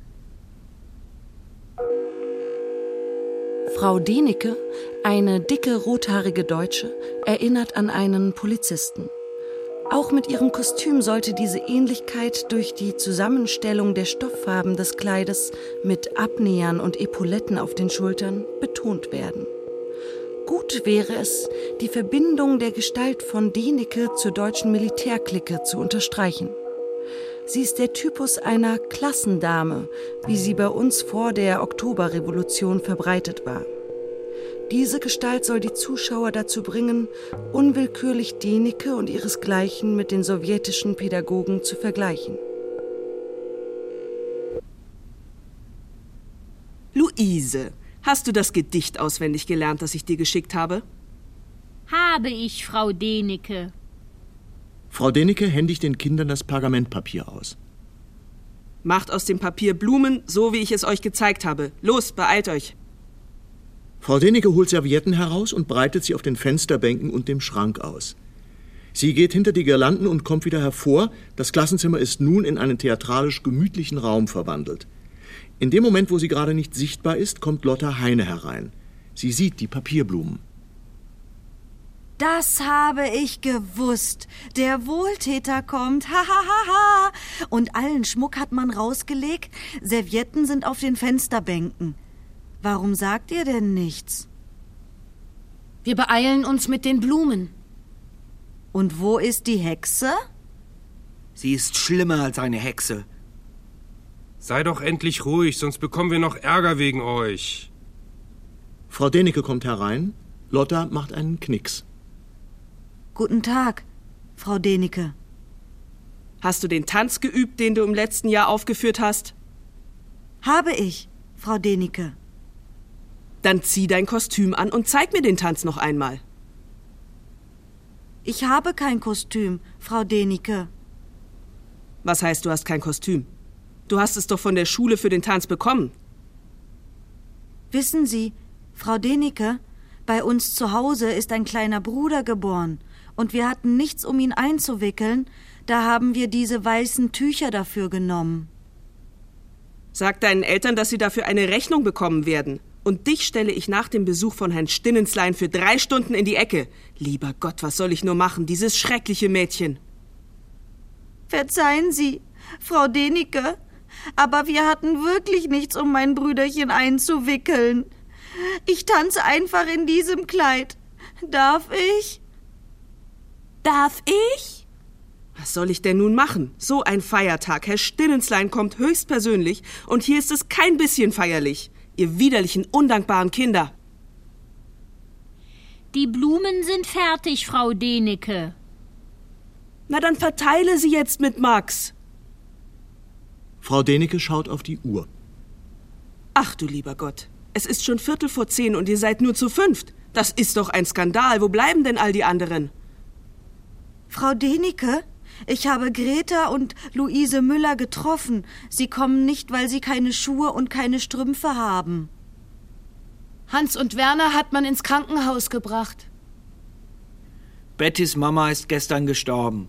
Frau Denecke, eine dicke, rothaarige Deutsche, erinnert an einen Polizisten. Auch mit ihrem Kostüm sollte diese Ähnlichkeit durch die Zusammenstellung der Stofffarben des Kleides mit Abnähern und Epauletten auf den Schultern betont werden. Gut wäre es, die Verbindung der Gestalt von Denecke zur deutschen Militärklicke zu unterstreichen. Sie ist der Typus einer Klassendame, wie sie bei uns vor der Oktoberrevolution verbreitet war. Diese Gestalt soll die Zuschauer dazu bringen, unwillkürlich Denecke und ihresgleichen mit den sowjetischen Pädagogen zu vergleichen. Luise, hast du das Gedicht auswendig gelernt, das ich dir geschickt habe? Habe ich, Frau Denecke. Frau Denecke händigt den Kindern das Pergamentpapier aus. Macht aus dem Papier Blumen, so wie ich es euch gezeigt habe. Los, beeilt euch. Frau Denecke holt Servietten heraus und breitet sie auf den Fensterbänken und dem Schrank aus. Sie geht hinter die Girlanden und kommt wieder hervor. Das Klassenzimmer ist nun in einen theatralisch gemütlichen Raum verwandelt. In dem Moment, wo sie gerade nicht sichtbar ist, kommt Lotta Heine herein. Sie sieht die Papierblumen. Das habe ich gewusst. Der Wohltäter kommt. Ha, ha, ha, ha. Und allen Schmuck hat man rausgelegt. Servietten sind auf den Fensterbänken. Warum sagt ihr denn nichts? Wir beeilen uns mit den Blumen. Und wo ist die Hexe? Sie ist schlimmer als eine Hexe. Sei doch endlich ruhig, sonst bekommen wir noch Ärger wegen euch. Frau Denecke kommt herein. Lotta macht einen Knicks. Guten Tag, Frau Denecke. Hast du den Tanz geübt, den du im letzten Jahr aufgeführt hast? Habe ich, Frau Denike. Dann zieh dein Kostüm an und zeig mir den Tanz noch einmal. Ich habe kein Kostüm, Frau Denike. Was heißt, du hast kein Kostüm? Du hast es doch von der Schule für den Tanz bekommen. Wissen Sie, Frau Denike, bei uns zu Hause ist ein kleiner Bruder geboren, und wir hatten nichts, um ihn einzuwickeln, da haben wir diese weißen Tücher dafür genommen. Sag deinen Eltern, dass sie dafür eine Rechnung bekommen werden. Und dich stelle ich nach dem Besuch von Herrn Stinnenslein für drei Stunden in die Ecke. Lieber Gott, was soll ich nur machen, dieses schreckliche Mädchen. Verzeihen Sie, Frau Denike, aber wir hatten wirklich nichts, um mein Brüderchen einzuwickeln. Ich tanze einfach in diesem Kleid. Darf ich? Darf ich? Was soll ich denn nun machen? So ein Feiertag. Herr Stinnenslein kommt höchstpersönlich und hier ist es kein bisschen feierlich. Ihr widerlichen, undankbaren Kinder. Die Blumen sind fertig, Frau Denike. Na dann verteile sie jetzt mit Max. Frau Denike schaut auf die Uhr. Ach du lieber Gott. Es ist schon Viertel vor zehn und ihr seid nur zu fünft. Das ist doch ein Skandal. Wo bleiben denn all die anderen? Frau Denike, ich habe Greta und Luise Müller getroffen. Sie kommen nicht, weil sie keine Schuhe und keine Strümpfe haben. Hans und Werner hat man ins Krankenhaus gebracht. Bettys Mama ist gestern gestorben.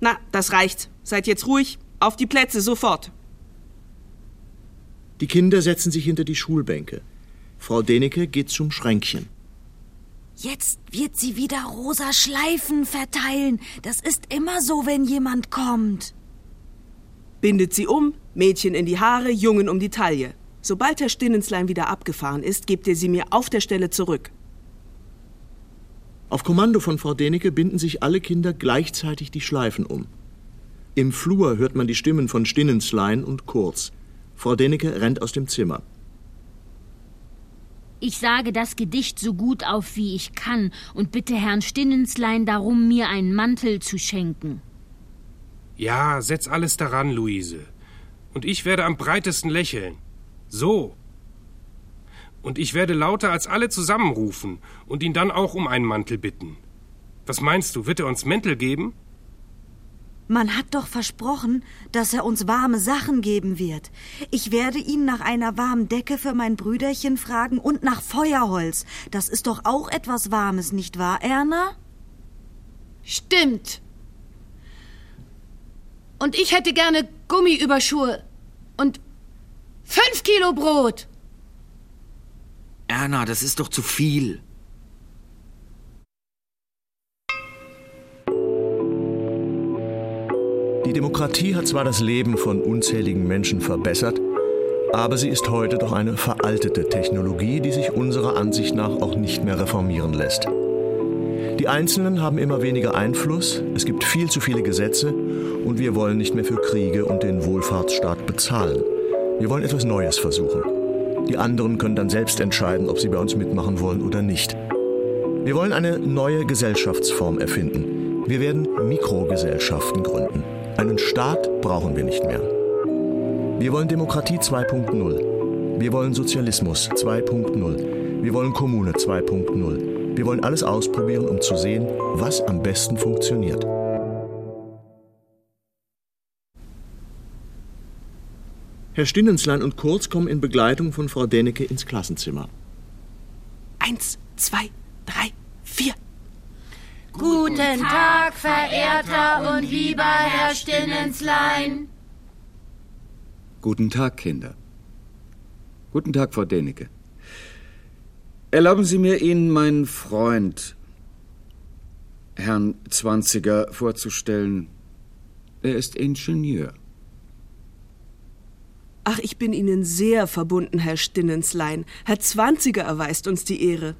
Na, das reicht. Seid jetzt ruhig. Auf die Plätze, sofort. Die Kinder setzen sich hinter die Schulbänke. Frau Deneke geht zum Schränkchen. Jetzt wird sie wieder rosa Schleifen verteilen. Das ist immer so, wenn jemand kommt. Bindet sie um, Mädchen in die Haare, Jungen um die Taille. Sobald Herr Stinnenslein wieder abgefahren ist, gebt ihr sie mir auf der Stelle zurück. Auf Kommando von Frau Deneke binden sich alle Kinder gleichzeitig die Schleifen um. Im Flur hört man die Stimmen von Stinnenslein und Kurz. Frau Deneke rennt aus dem Zimmer. Ich sage das Gedicht so gut auf, wie ich kann, und bitte Herrn Stinnenslein darum, mir einen Mantel zu schenken. Ja, setz alles daran, Luise. Und ich werde am breitesten lächeln. So. Und ich werde lauter als alle zusammenrufen und ihn dann auch um einen Mantel bitten. Was meinst du, wird er uns Mäntel geben? Man hat doch versprochen, dass er uns warme Sachen geben wird. Ich werde ihn nach einer warmen Decke für mein Brüderchen fragen und nach Feuerholz. Das ist doch auch etwas Warmes, nicht wahr, Erna? Stimmt. Und ich hätte gerne Gummiüberschuhe und fünf Kilo Brot. Erna, das ist doch zu viel. Die Demokratie hat zwar das Leben von unzähligen Menschen verbessert, aber sie ist heute doch eine veraltete Technologie, die sich unserer Ansicht nach auch nicht mehr reformieren lässt. Die Einzelnen haben immer weniger Einfluss, es gibt viel zu viele Gesetze und wir wollen nicht mehr für Kriege und den Wohlfahrtsstaat bezahlen. Wir wollen etwas Neues versuchen. Die anderen können dann selbst entscheiden, ob sie bei uns mitmachen wollen oder nicht. Wir wollen eine neue Gesellschaftsform erfinden. Wir werden Mikrogesellschaften gründen. Einen Staat brauchen wir nicht mehr. Wir wollen Demokratie 2.0. Wir wollen Sozialismus 2.0. Wir wollen Kommune 2.0. Wir wollen alles ausprobieren, um zu sehen, was am besten funktioniert. Herr Stinnenslein und Kurz kommen in Begleitung von Frau Dennecke ins Klassenzimmer. Eins, zwei, drei, vier. Guten Tag, verehrter und lieber Herr Stinnenslein. Guten Tag, Kinder. Guten Tag, Frau Denecke. Erlauben Sie mir, Ihnen meinen Freund, Herrn Zwanziger, vorzustellen. Er ist Ingenieur. Ach, ich bin Ihnen sehr verbunden, Herr Stinnenslein. Herr Zwanziger erweist uns die Ehre.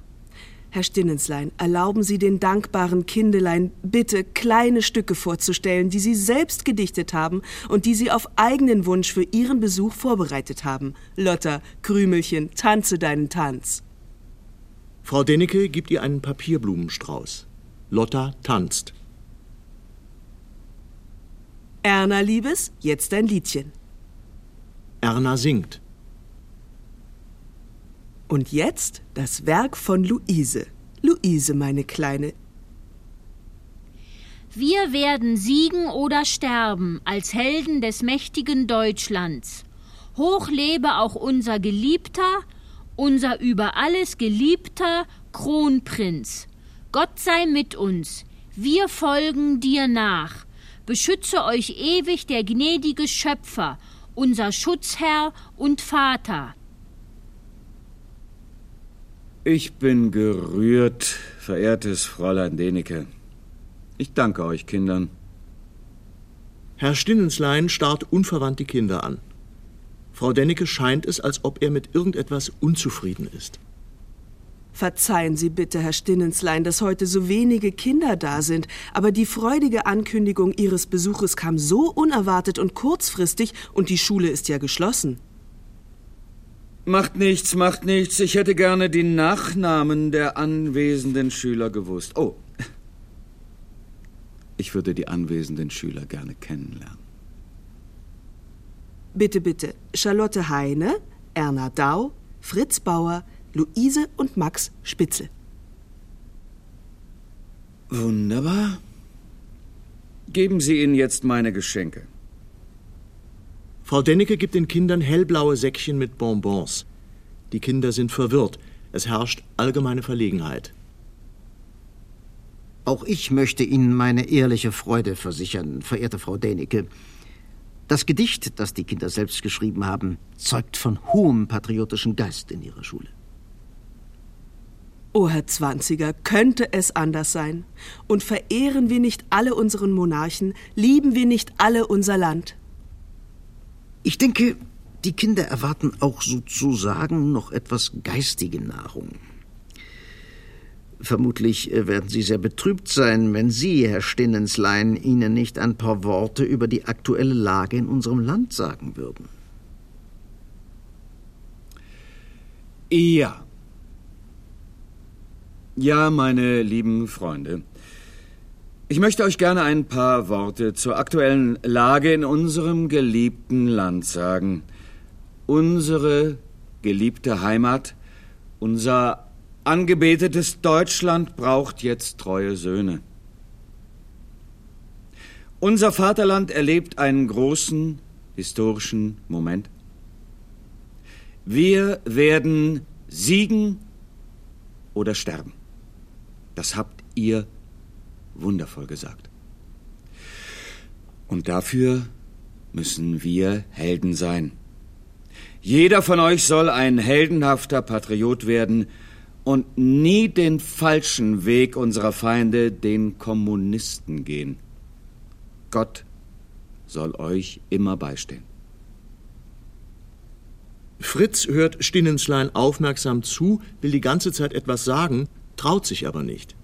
Herr Stinnenslein, erlauben Sie den dankbaren Kindelein bitte kleine Stücke vorzustellen, die Sie selbst gedichtet haben und die Sie auf eigenen Wunsch für Ihren Besuch vorbereitet haben. Lotta, Krümelchen, tanze deinen Tanz. Frau Dennecke gibt ihr einen Papierblumenstrauß. Lotta tanzt. Erna, Liebes, jetzt dein Liedchen. Erna singt. Und jetzt das Werk von Luise. Luise, meine Kleine. Wir werden siegen oder sterben als Helden des mächtigen Deutschlands. Hoch lebe auch unser Geliebter, unser über alles geliebter Kronprinz. Gott sei mit uns, wir folgen dir nach. Beschütze euch ewig der gnädige Schöpfer, unser Schutzherr und Vater. Ich bin gerührt, verehrtes Fräulein Denecke. Ich danke euch, Kindern. Herr Stinnenslein starrt unverwandt die Kinder an. Frau Dennecke scheint es, als ob er mit irgendetwas unzufrieden ist. Verzeihen Sie bitte, Herr Stinnenslein, dass heute so wenige Kinder da sind, aber die freudige Ankündigung Ihres Besuches kam so unerwartet und kurzfristig und die Schule ist ja geschlossen. Macht nichts, macht nichts. Ich hätte gerne die Nachnamen der anwesenden Schüler gewusst. Oh. Ich würde die anwesenden Schüler gerne kennenlernen. Bitte, bitte. Charlotte Heine, Erna Dau, Fritz Bauer, Luise und Max Spitzel. Wunderbar. Geben Sie ihnen jetzt meine Geschenke. Frau Dennecke gibt den Kindern hellblaue Säckchen mit Bonbons. Die Kinder sind verwirrt. Es herrscht allgemeine Verlegenheit. Auch ich möchte Ihnen meine ehrliche Freude versichern, verehrte Frau Dänicke. Das Gedicht, das die Kinder selbst geschrieben haben, zeugt von hohem patriotischen Geist in ihrer Schule. O Herr Zwanziger, könnte es anders sein? Und verehren wir nicht alle unseren Monarchen, lieben wir nicht alle unser Land? Ich denke, die Kinder erwarten auch sozusagen noch etwas geistige Nahrung. Vermutlich äh, werden Sie sehr betrübt sein, wenn Sie, Herr Stinnenslein, Ihnen nicht ein paar Worte über die aktuelle Lage in unserem Land sagen würden. Ja. Ja, meine lieben Freunde. Ich möchte euch gerne ein paar Worte zur aktuellen Lage in unserem geliebten Land sagen. Unsere geliebte Heimat, unser angebetetes Deutschland braucht jetzt treue Söhne. Unser Vaterland erlebt einen großen historischen Moment. Wir werden siegen oder sterben. Das habt ihr wundervoll gesagt. Und dafür müssen wir Helden sein. Jeder von euch soll ein heldenhafter Patriot werden und nie den falschen Weg unserer Feinde, den Kommunisten, gehen. Gott soll euch immer beistehen. Fritz hört Stinnenslein aufmerksam zu, will die ganze Zeit etwas sagen, traut sich aber nicht.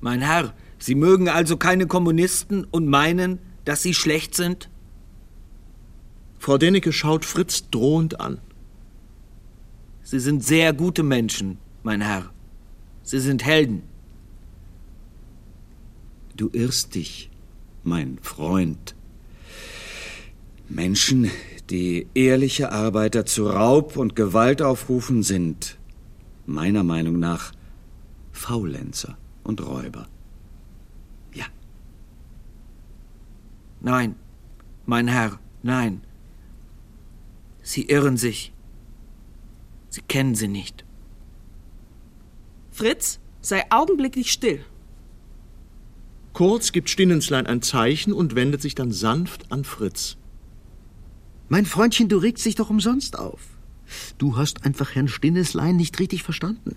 Mein Herr, Sie mögen also keine Kommunisten und meinen, dass sie schlecht sind? Frau Dennecke schaut Fritz drohend an. Sie sind sehr gute Menschen, mein Herr. Sie sind Helden. Du irrst dich, mein Freund. Menschen, die ehrliche Arbeiter zu Raub und Gewalt aufrufen, sind meiner Meinung nach Faulenzer und Räuber. Ja. Nein, mein Herr, nein. Sie irren sich. Sie kennen sie nicht. Fritz, sei augenblicklich still. Kurz gibt Stinnenslein ein Zeichen und wendet sich dann sanft an Fritz. Mein Freundchen, du regst dich doch umsonst auf. Du hast einfach Herrn Stinnenslein nicht richtig verstanden.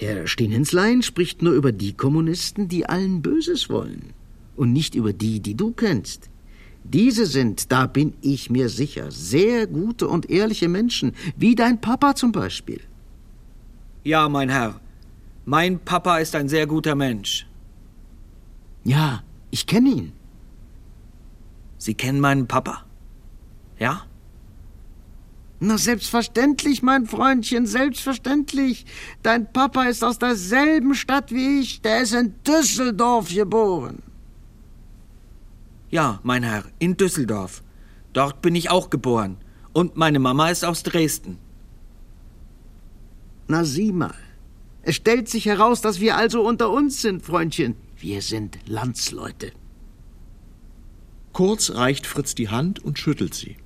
Herr Stinnenslein spricht nur über die Kommunisten, die allen Böses wollen, und nicht über die, die du kennst. Diese sind, da bin ich mir sicher, sehr gute und ehrliche Menschen, wie dein Papa zum Beispiel. Ja, mein Herr. Mein Papa ist ein sehr guter Mensch. Ja, ich kenne ihn. Sie kennen meinen Papa? Ja? Na, selbstverständlich, mein Freundchen, selbstverständlich. Dein Papa ist aus derselben Stadt wie ich, der ist in Düsseldorf geboren. Ja, mein Herr, in Düsseldorf. Dort bin ich auch geboren. Und meine Mama ist aus Dresden. Na sieh mal. Es stellt sich heraus, dass wir also unter uns sind, Freundchen. Wir sind Landsleute. Kurz reicht Fritz die Hand und schüttelt sie.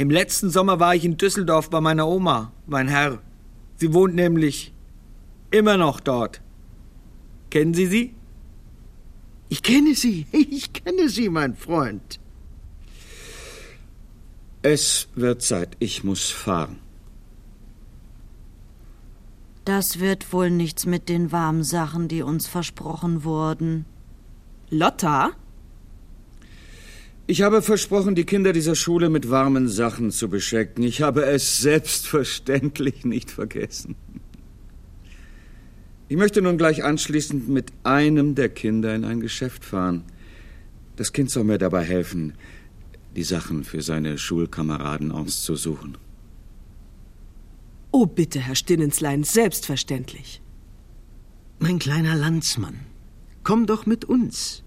Im letzten Sommer war ich in Düsseldorf bei meiner Oma, mein Herr. Sie wohnt nämlich immer noch dort. Kennen Sie sie? Ich kenne sie, ich kenne sie, mein Freund. Es wird Zeit, ich muss fahren. Das wird wohl nichts mit den warmen Sachen, die uns versprochen wurden. Lotta? Ich habe versprochen, die Kinder dieser Schule mit warmen Sachen zu beschecken. Ich habe es selbstverständlich nicht vergessen. Ich möchte nun gleich anschließend mit einem der Kinder in ein Geschäft fahren. Das Kind soll mir dabei helfen, die Sachen für seine Schulkameraden auszusuchen. Oh, bitte, Herr Stinnenslein, selbstverständlich. Mein kleiner Landsmann, komm doch mit uns.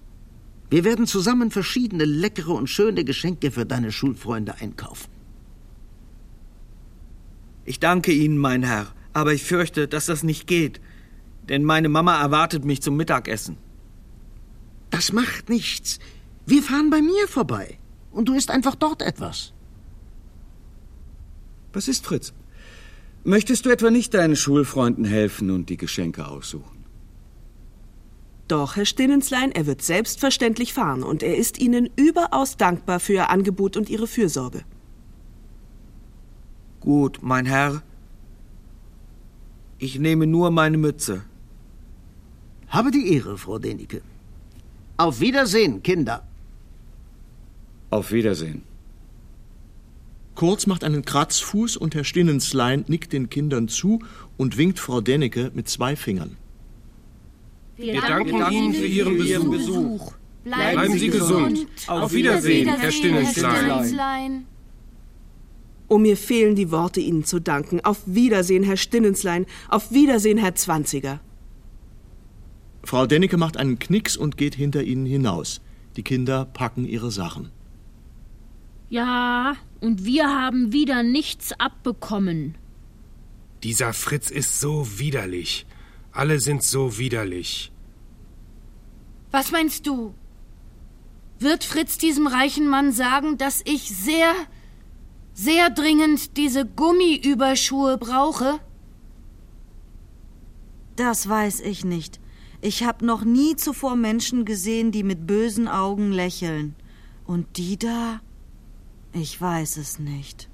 Wir werden zusammen verschiedene leckere und schöne Geschenke für deine Schulfreunde einkaufen. Ich danke Ihnen, mein Herr, aber ich fürchte, dass das nicht geht denn meine Mama erwartet mich zum Mittagessen. Das macht nichts. Wir fahren bei mir vorbei. Und du isst einfach dort etwas. Was ist, Fritz? Möchtest du etwa nicht deinen Schulfreunden helfen und die Geschenke aussuchen? Doch, Herr Stinnenslein, er wird selbstverständlich fahren und er ist Ihnen überaus dankbar für Ihr Angebot und Ihre Fürsorge. Gut, mein Herr. Ich nehme nur meine Mütze. Habe die Ehre, Frau Denike. Auf Wiedersehen, Kinder. Auf Wiedersehen. Kurz macht einen Kratzfuß und Herr Stinnenslein nickt den Kindern zu und winkt Frau Dennecke mit zwei Fingern. Wir, Wir danken, danken Ihnen für Ihren Besuch. Besuch. Bleiben, Bleiben, Sie gesund. gesund. Auf Wiedersehen, Herr Stinnenslein. Oh, mir fehlen die Worte, Ihnen zu danken. Auf Wiedersehen, Herr Stinnenslein. Auf Wiedersehen, Herr Zwanziger. Frau Dennecke macht einen Knicks und geht hinter ihnen hinaus. Die Kinder packen ihre Sachen. Ja, und wir haben wieder nichts abbekommen. Dieser Fritz ist so widerlich. Alle sind so widerlich. Was meinst du? Wird Fritz diesem reichen Mann sagen, dass ich sehr, sehr dringend diese Gummiüberschuhe brauche? Das weiß ich nicht. Ich habe noch nie zuvor Menschen gesehen, die mit bösen Augen lächeln. Und die da? Ich weiß es nicht.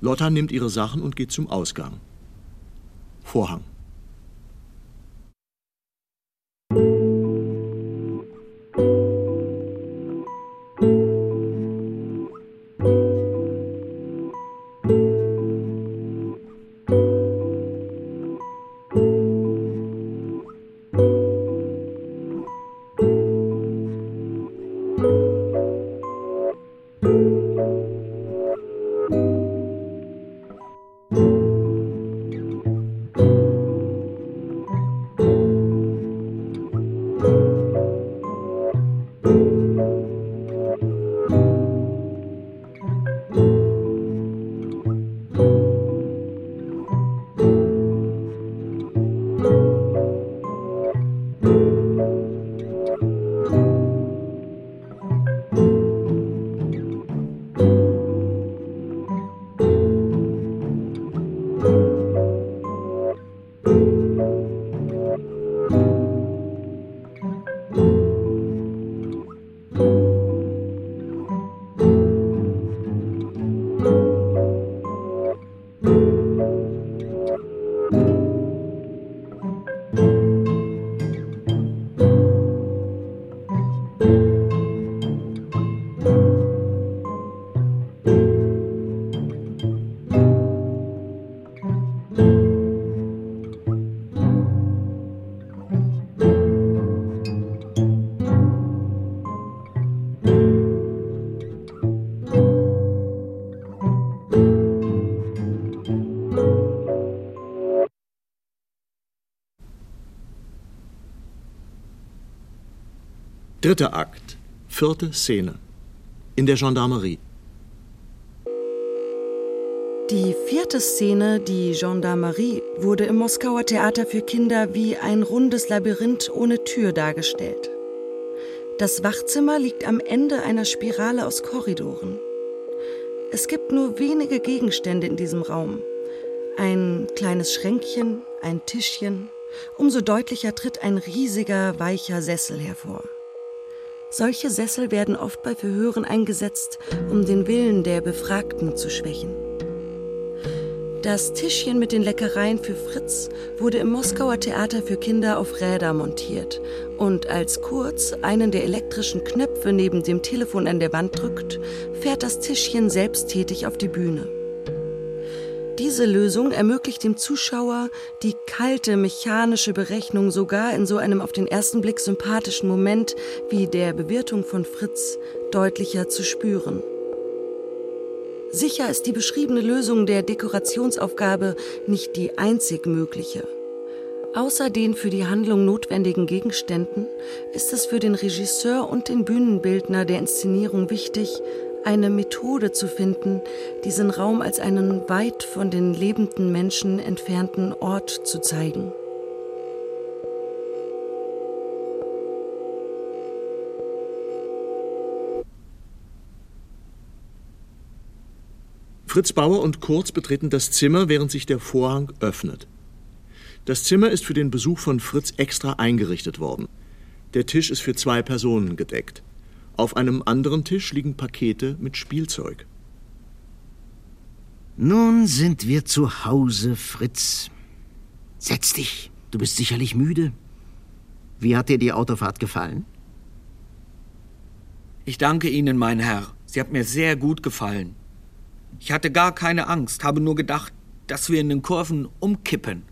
Lotta nimmt ihre Sachen und geht zum Ausgang. Vorhang. thank Dritter Akt, vierte Szene. In der Gendarmerie. Die vierte Szene, die Gendarmerie, wurde im Moskauer Theater für Kinder wie ein rundes Labyrinth ohne Tür dargestellt. Das Wachzimmer liegt am Ende einer Spirale aus Korridoren. Es gibt nur wenige Gegenstände in diesem Raum. Ein kleines Schränkchen, ein Tischchen. Umso deutlicher tritt ein riesiger, weicher Sessel hervor. Solche Sessel werden oft bei Verhören eingesetzt, um den Willen der Befragten zu schwächen. Das Tischchen mit den Leckereien für Fritz wurde im Moskauer Theater für Kinder auf Räder montiert. Und als Kurz einen der elektrischen Knöpfe neben dem Telefon an der Wand drückt, fährt das Tischchen selbsttätig auf die Bühne. Diese Lösung ermöglicht dem Zuschauer die kalte mechanische Berechnung sogar in so einem auf den ersten Blick sympathischen Moment wie der Bewirtung von Fritz deutlicher zu spüren. Sicher ist die beschriebene Lösung der Dekorationsaufgabe nicht die einzig mögliche. Außer den für die Handlung notwendigen Gegenständen ist es für den Regisseur und den Bühnenbildner der Inszenierung wichtig, eine Methode zu finden, diesen Raum als einen weit von den lebenden Menschen entfernten Ort zu zeigen. Fritz Bauer und Kurz betreten das Zimmer, während sich der Vorhang öffnet. Das Zimmer ist für den Besuch von Fritz extra eingerichtet worden. Der Tisch ist für zwei Personen gedeckt. Auf einem anderen Tisch liegen Pakete mit Spielzeug. Nun sind wir zu Hause, Fritz. Setz dich, du bist sicherlich müde. Wie hat dir die Autofahrt gefallen? Ich danke Ihnen, mein Herr. Sie hat mir sehr gut gefallen. Ich hatte gar keine Angst, habe nur gedacht, dass wir in den Kurven umkippen.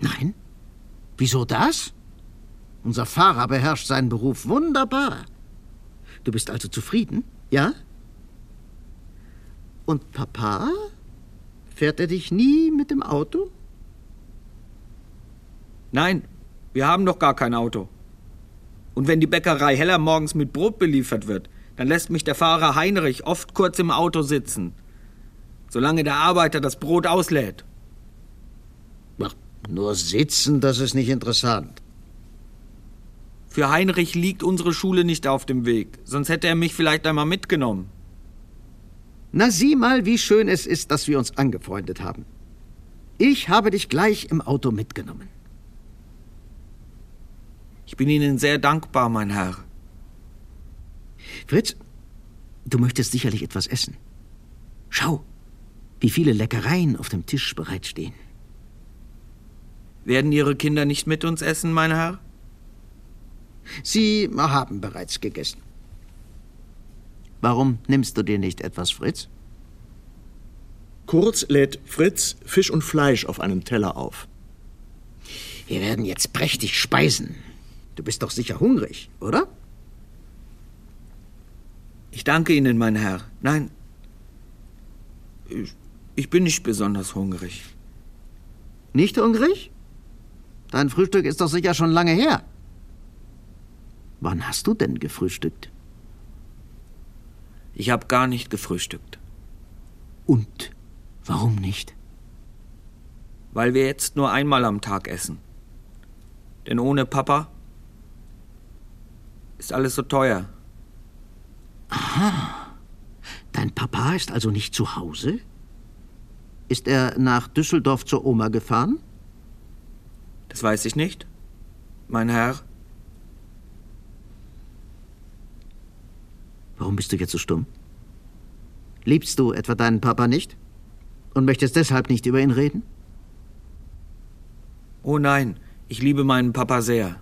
Nein? Wieso das? Unser Fahrer beherrscht seinen Beruf wunderbar. Du bist also zufrieden, ja? Und Papa? Fährt er dich nie mit dem Auto? Nein, wir haben doch gar kein Auto. Und wenn die Bäckerei Heller morgens mit Brot beliefert wird, dann lässt mich der Fahrer Heinrich oft kurz im Auto sitzen, solange der Arbeiter das Brot auslädt. Ach, nur sitzen, das ist nicht interessant. Für Heinrich liegt unsere Schule nicht auf dem Weg, sonst hätte er mich vielleicht einmal mitgenommen. Na sieh mal, wie schön es ist, dass wir uns angefreundet haben. Ich habe dich gleich im Auto mitgenommen. Ich bin Ihnen sehr dankbar, mein Herr. Fritz, du möchtest sicherlich etwas essen. Schau, wie viele Leckereien auf dem Tisch bereitstehen. Werden Ihre Kinder nicht mit uns essen, mein Herr? Sie haben bereits gegessen. Warum nimmst du dir nicht etwas, Fritz? Kurz lädt Fritz Fisch und Fleisch auf einen Teller auf. Wir werden jetzt prächtig speisen. Du bist doch sicher hungrig, oder? Ich danke Ihnen, mein Herr. Nein, ich, ich bin nicht besonders hungrig. Nicht hungrig? Dein Frühstück ist doch sicher schon lange her. Wann hast du denn gefrühstückt? Ich habe gar nicht gefrühstückt. Und warum nicht? Weil wir jetzt nur einmal am Tag essen. Denn ohne Papa ist alles so teuer. Aha. Dein Papa ist also nicht zu Hause? Ist er nach Düsseldorf zur Oma gefahren? Das weiß ich nicht, mein Herr. Warum bist du jetzt so stumm? Liebst du etwa deinen Papa nicht? Und möchtest deshalb nicht über ihn reden? Oh nein, ich liebe meinen Papa sehr.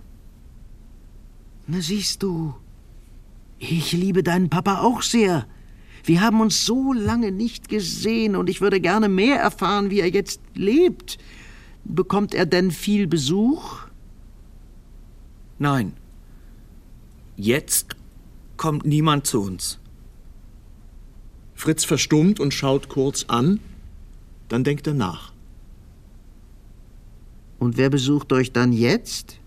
Na siehst du, ich liebe deinen Papa auch sehr. Wir haben uns so lange nicht gesehen und ich würde gerne mehr erfahren, wie er jetzt lebt. Bekommt er denn viel Besuch? Nein. Jetzt kommt niemand zu uns. Fritz verstummt und schaut kurz an, dann denkt er nach. Und wer besucht euch dann jetzt?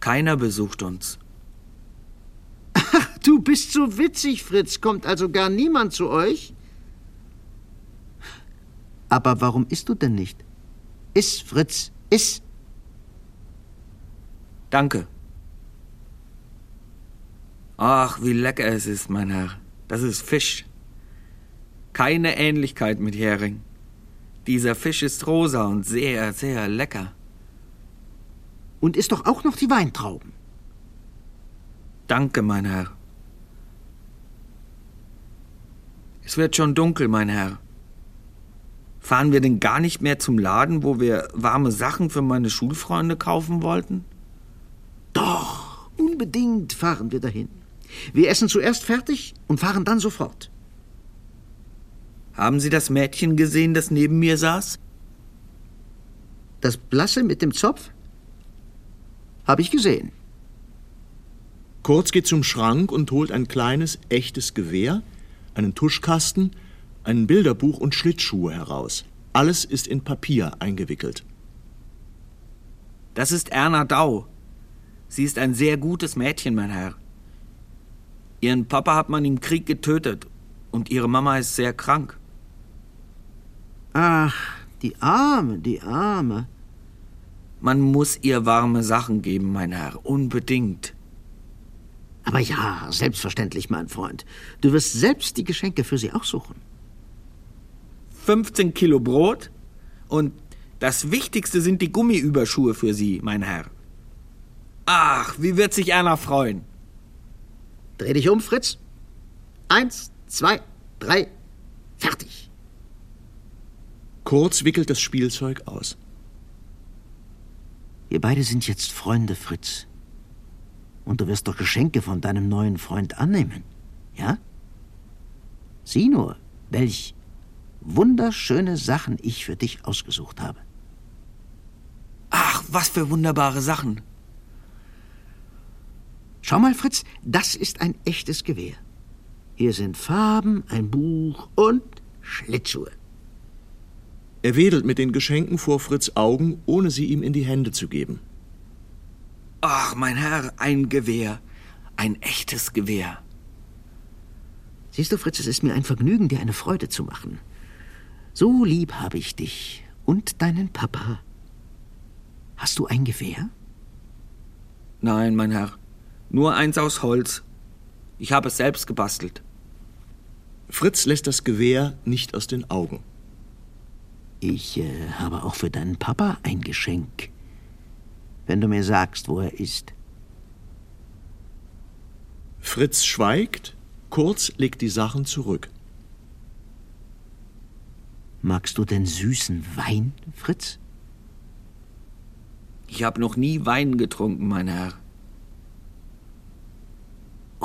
Keiner besucht uns. Ach, du bist so witzig, Fritz. Kommt also gar niemand zu euch? Aber warum isst du denn nicht? Iss, Fritz, iss. Danke. Ach, wie lecker es ist, mein Herr. Das ist Fisch. Keine Ähnlichkeit mit Hering. Dieser Fisch ist rosa und sehr, sehr lecker. Und isst doch auch noch die Weintrauben. Danke, mein Herr. Es wird schon dunkel, mein Herr. Fahren wir denn gar nicht mehr zum Laden, wo wir warme Sachen für meine Schulfreunde kaufen wollten? Doch, unbedingt fahren wir dahin. Wir essen zuerst fertig und fahren dann sofort. Haben Sie das Mädchen gesehen, das neben mir saß? Das Blasse mit dem Zopf? Habe ich gesehen. Kurz geht zum Schrank und holt ein kleines, echtes Gewehr, einen Tuschkasten, ein Bilderbuch und Schlittschuhe heraus. Alles ist in Papier eingewickelt. Das ist Erna Dau. Sie ist ein sehr gutes Mädchen, mein Herr. Ihren Papa hat man im Krieg getötet und ihre Mama ist sehr krank. Ach, die Arme, die Arme. Man muss ihr warme Sachen geben, mein Herr, unbedingt. Aber ja, selbstverständlich, mein Freund. Du wirst selbst die Geschenke für sie aussuchen. 15 Kilo Brot und das Wichtigste sind die Gummiüberschuhe für Sie, mein Herr. Ach, wie wird sich Erna freuen. Dreh dich um, Fritz. Eins, zwei, drei, fertig. Kurz wickelt das Spielzeug aus. Wir beide sind jetzt Freunde, Fritz. Und du wirst doch Geschenke von deinem neuen Freund annehmen, ja? Sieh nur, welch wunderschöne Sachen ich für dich ausgesucht habe. Ach, was für wunderbare Sachen. Schau mal, Fritz, das ist ein echtes Gewehr. Hier sind Farben, ein Buch und Schlittschuhe. Er wedelt mit den Geschenken vor Fritz Augen, ohne sie ihm in die Hände zu geben. Ach, mein Herr, ein Gewehr. Ein echtes Gewehr. Siehst du, Fritz, es ist mir ein Vergnügen, dir eine Freude zu machen. So lieb habe ich dich und deinen Papa. Hast du ein Gewehr? Nein, mein Herr. Nur eins aus Holz. Ich habe es selbst gebastelt. Fritz lässt das Gewehr nicht aus den Augen. Ich äh, habe auch für deinen Papa ein Geschenk. Wenn du mir sagst, wo er ist. Fritz schweigt, Kurz legt die Sachen zurück. Magst du denn süßen Wein, Fritz? Ich habe noch nie Wein getrunken, mein Herr.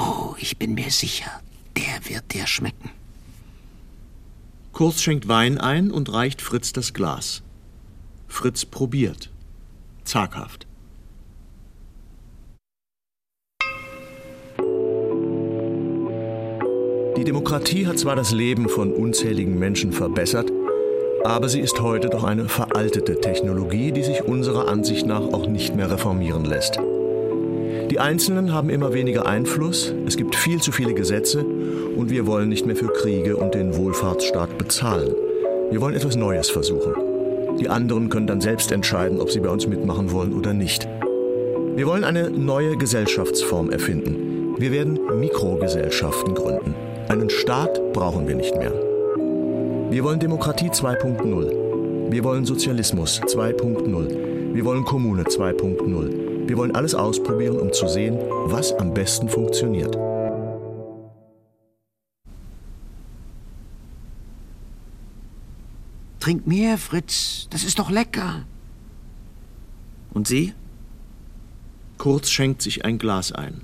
Oh, ich bin mir sicher, der wird dir schmecken. Kurz schenkt Wein ein und reicht Fritz das Glas. Fritz probiert. Zaghaft. Die Demokratie hat zwar das Leben von unzähligen Menschen verbessert, aber sie ist heute doch eine veraltete Technologie, die sich unserer Ansicht nach auch nicht mehr reformieren lässt. Die Einzelnen haben immer weniger Einfluss, es gibt viel zu viele Gesetze und wir wollen nicht mehr für Kriege und den Wohlfahrtsstaat bezahlen. Wir wollen etwas Neues versuchen. Die anderen können dann selbst entscheiden, ob sie bei uns mitmachen wollen oder nicht. Wir wollen eine neue Gesellschaftsform erfinden. Wir werden Mikrogesellschaften gründen. Einen Staat brauchen wir nicht mehr. Wir wollen Demokratie 2.0. Wir wollen Sozialismus 2.0. Wir wollen Kommune 2.0. Wir wollen alles ausprobieren, um zu sehen, was am besten funktioniert. Trink mehr, Fritz. Das ist doch lecker. Und Sie? Kurz schenkt sich ein Glas ein.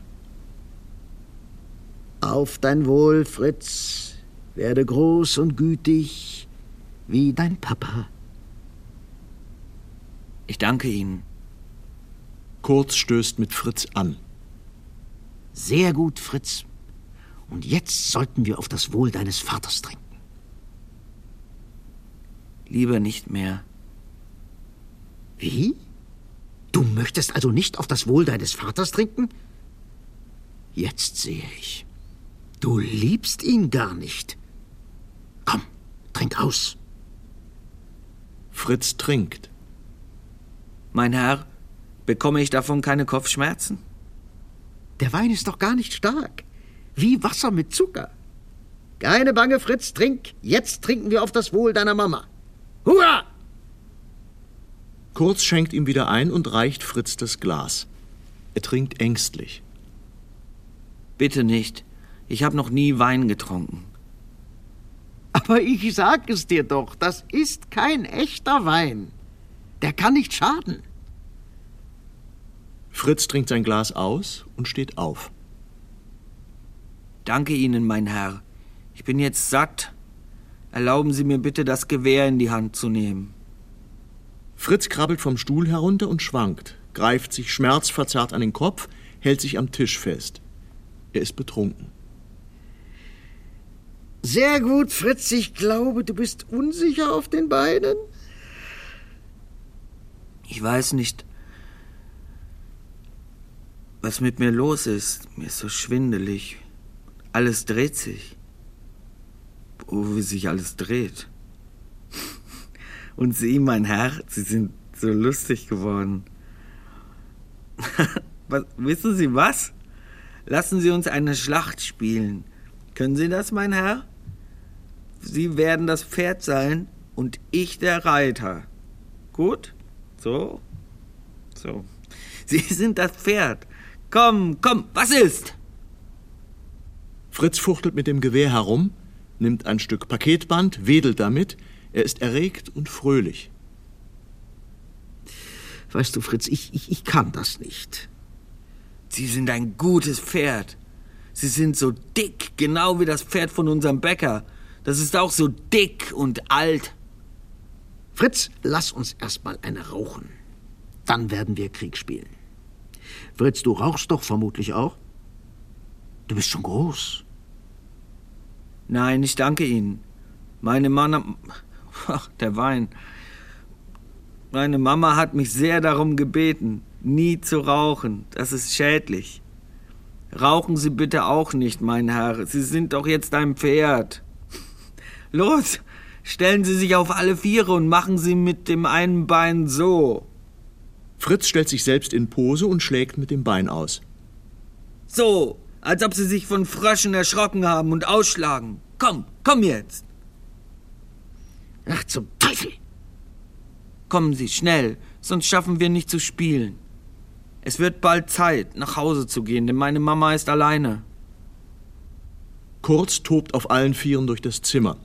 Auf dein Wohl, Fritz. Werde groß und gütig wie dein Papa. Ich danke Ihnen. Kurz stößt mit Fritz an. Sehr gut, Fritz. Und jetzt sollten wir auf das Wohl deines Vaters trinken. Lieber nicht mehr. Wie? Du möchtest also nicht auf das Wohl deines Vaters trinken? Jetzt sehe ich. Du liebst ihn gar nicht. Komm, trink aus. Fritz trinkt. Mein Herr, bekomme ich davon keine Kopfschmerzen? Der Wein ist doch gar nicht stark. Wie Wasser mit Zucker. Keine Bange, Fritz, trink. Jetzt trinken wir auf das Wohl deiner Mama. Hurra! Kurz schenkt ihm wieder ein und reicht Fritz das Glas. Er trinkt ängstlich. Bitte nicht. Ich habe noch nie Wein getrunken. Aber ich sag es dir doch, das ist kein echter Wein. Der kann nicht schaden. Fritz trinkt sein Glas aus und steht auf. Danke Ihnen, mein Herr. Ich bin jetzt satt. Erlauben Sie mir bitte, das Gewehr in die Hand zu nehmen. Fritz krabbelt vom Stuhl herunter und schwankt, greift sich schmerzverzerrt an den Kopf, hält sich am Tisch fest. Er ist betrunken. Sehr gut, Fritz. Ich glaube, du bist unsicher auf den Beinen. Ich weiß nicht, was mit mir los ist. Mir ist so schwindelig. Alles dreht sich. Oh, wie sich alles dreht. Und Sie, mein Herr, Sie sind so lustig geworden. was, wissen Sie was? Lassen Sie uns eine Schlacht spielen. Können Sie das, mein Herr? Sie werden das Pferd sein und ich der Reiter. Gut? So? So. Sie sind das Pferd. Komm, komm, was ist? Fritz fuchtelt mit dem Gewehr herum, nimmt ein Stück Paketband, wedelt damit. Er ist erregt und fröhlich. Weißt du, Fritz, ich, ich, ich kann das nicht. Sie sind ein gutes Pferd. Sie sind so dick, genau wie das Pferd von unserem Bäcker. Das ist auch so dick und alt. Fritz, lass uns erstmal eine rauchen. Dann werden wir Krieg spielen. Fritz, du rauchst doch vermutlich auch. Du bist schon groß. Nein, ich danke Ihnen. Meine Mama. Ach, der Wein. Meine Mama hat mich sehr darum gebeten, nie zu rauchen. Das ist schädlich. Rauchen Sie bitte auch nicht, mein Herr. Sie sind doch jetzt ein Pferd. Los, stellen Sie sich auf alle Viere und machen Sie mit dem einen Bein so. Fritz stellt sich selbst in Pose und schlägt mit dem Bein aus. So, als ob Sie sich von Fröschen erschrocken haben und ausschlagen. Komm, komm jetzt. Ach, zum Teufel! Kommen Sie, schnell, sonst schaffen wir nicht zu spielen. Es wird bald Zeit, nach Hause zu gehen, denn meine Mama ist alleine. Kurz tobt auf allen Vieren durch das Zimmer.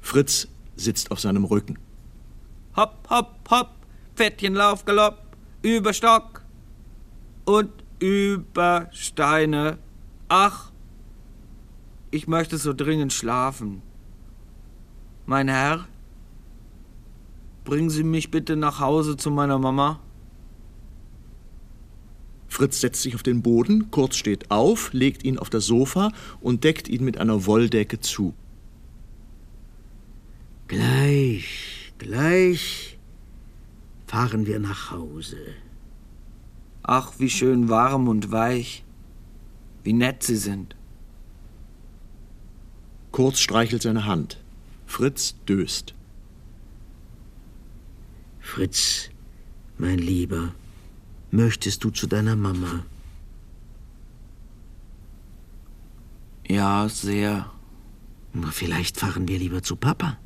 Fritz sitzt auf seinem Rücken. Hopp, hopp, hopp, Pferdchen, Lauf, Galopp, über Stock und über Steine. Ach, ich möchte so dringend schlafen. Mein Herr, bringen Sie mich bitte nach Hause zu meiner Mama. Fritz setzt sich auf den Boden, Kurz steht auf, legt ihn auf das Sofa und deckt ihn mit einer Wolldecke zu. Gleich, gleich fahren wir nach Hause. Ach, wie schön warm und weich. Wie nett Sie sind. Kurz streichelt seine Hand. Fritz döst. Fritz, mein Lieber, möchtest du zu deiner Mama? Ja, sehr. Aber vielleicht fahren wir lieber zu Papa.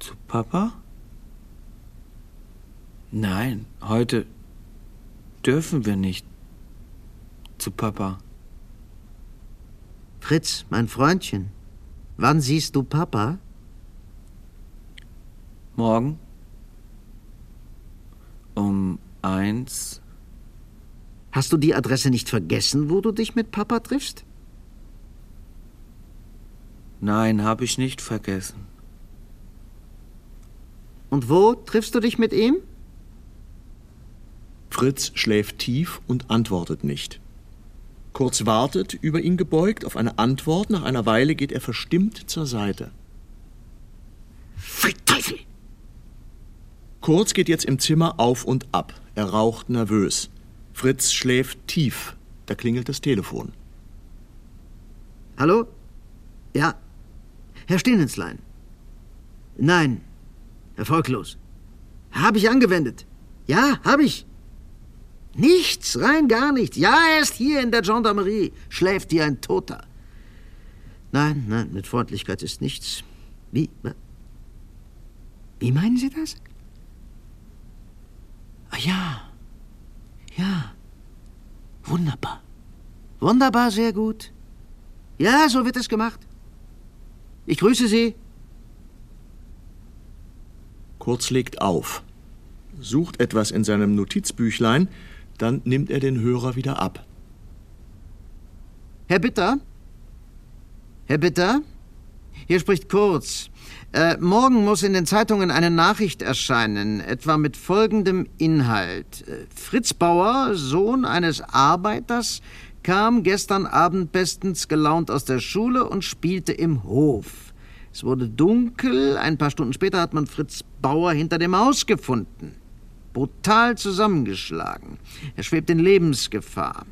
Zu Papa? Nein, heute dürfen wir nicht zu Papa. Fritz, mein Freundchen, wann siehst du Papa? Morgen um eins. Hast du die Adresse nicht vergessen, wo du dich mit Papa triffst? Nein, habe ich nicht vergessen. Und wo triffst du dich mit ihm? Fritz schläft tief und antwortet nicht. Kurz wartet, über ihn gebeugt, auf eine Antwort. Nach einer Weile geht er verstimmt zur Seite. Teufel! Kurz geht jetzt im Zimmer auf und ab. Er raucht nervös. Fritz schläft tief. Da klingelt das Telefon. Hallo? Ja. Herr Stehnenslein. Nein. Erfolglos. Habe ich angewendet. Ja, habe ich. Nichts, rein gar nichts. Ja, er ist hier in der Gendarmerie, schläft wie ein Toter. Nein, nein, mit Freundlichkeit ist nichts. Wie? Wie meinen Sie das? Ah ja. Ja. Wunderbar. Wunderbar, sehr gut. Ja, so wird es gemacht. Ich grüße Sie. Kurz legt auf, sucht etwas in seinem Notizbüchlein, dann nimmt er den Hörer wieder ab. Herr Bitter? Herr Bitter? Hier spricht Kurz. Äh, morgen muss in den Zeitungen eine Nachricht erscheinen, etwa mit folgendem Inhalt. Äh, Fritz Bauer, Sohn eines Arbeiters, kam gestern Abend bestens gelaunt aus der Schule und spielte im Hof. Es wurde dunkel, ein paar Stunden später hat man Fritz Bauer hinter dem Haus gefunden. Brutal zusammengeschlagen. Er schwebt in Lebensgefahr.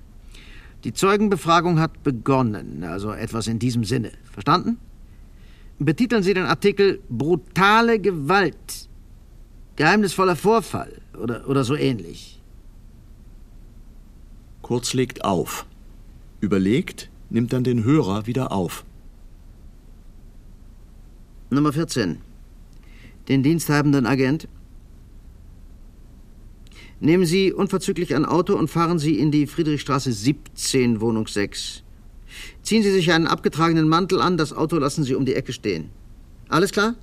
Die Zeugenbefragung hat begonnen, also etwas in diesem Sinne. Verstanden? Betiteln Sie den Artikel Brutale Gewalt. Geheimnisvoller Vorfall oder, oder so ähnlich. Kurz legt auf. Überlegt, nimmt dann den Hörer wieder auf. Nummer 14. Den diensthabenden Agent. Nehmen Sie unverzüglich ein Auto und fahren Sie in die Friedrichstraße 17, Wohnung 6. Ziehen Sie sich einen abgetragenen Mantel an, das Auto lassen Sie um die Ecke stehen. Alles klar?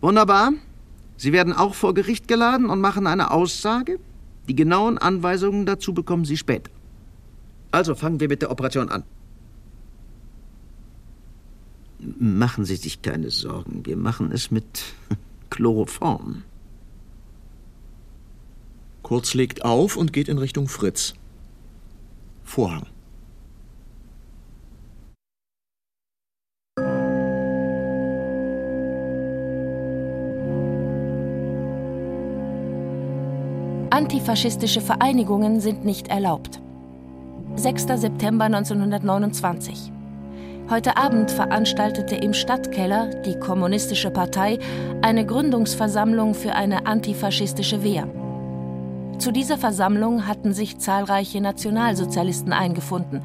Wunderbar. Sie werden auch vor Gericht geladen und machen eine Aussage. Die genauen Anweisungen dazu bekommen Sie später. Also fangen wir mit der Operation an. Machen Sie sich keine Sorgen. Wir machen es mit Chloroform. Kurz legt auf und geht in Richtung Fritz. Vorhang. Antifaschistische Vereinigungen sind nicht erlaubt. 6. September 1929. Heute Abend veranstaltete im Stadtkeller die Kommunistische Partei eine Gründungsversammlung für eine antifaschistische Wehr. Zu dieser Versammlung hatten sich zahlreiche Nationalsozialisten eingefunden.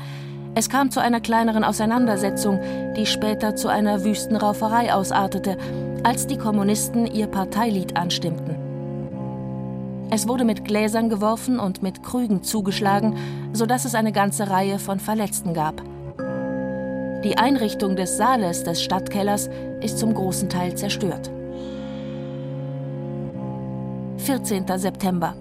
Es kam zu einer kleineren Auseinandersetzung, die später zu einer Wüstenrauferei ausartete, als die Kommunisten ihr Parteilied anstimmten. Es wurde mit Gläsern geworfen und mit Krügen zugeschlagen, sodass es eine ganze Reihe von Verletzten gab. Die Einrichtung des Saales des Stadtkellers ist zum großen Teil zerstört. 14. September.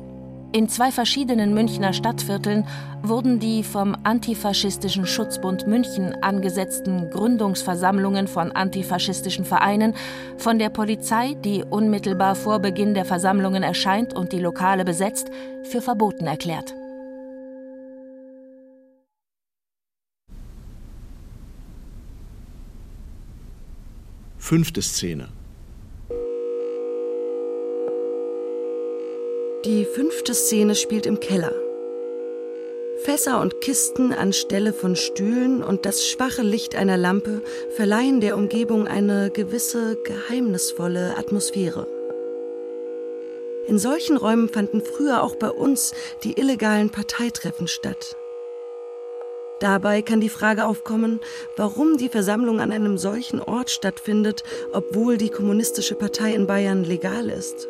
In zwei verschiedenen Münchner Stadtvierteln wurden die vom Antifaschistischen Schutzbund München angesetzten Gründungsversammlungen von antifaschistischen Vereinen von der Polizei, die unmittelbar vor Beginn der Versammlungen erscheint und die Lokale besetzt, für verboten erklärt. Fünfte Szene. Die fünfte Szene spielt im Keller. Fässer und Kisten anstelle von Stühlen und das schwache Licht einer Lampe verleihen der Umgebung eine gewisse geheimnisvolle Atmosphäre. In solchen Räumen fanden früher auch bei uns die illegalen Parteitreffen statt. Dabei kann die Frage aufkommen, warum die Versammlung an einem solchen Ort stattfindet, obwohl die Kommunistische Partei in Bayern legal ist.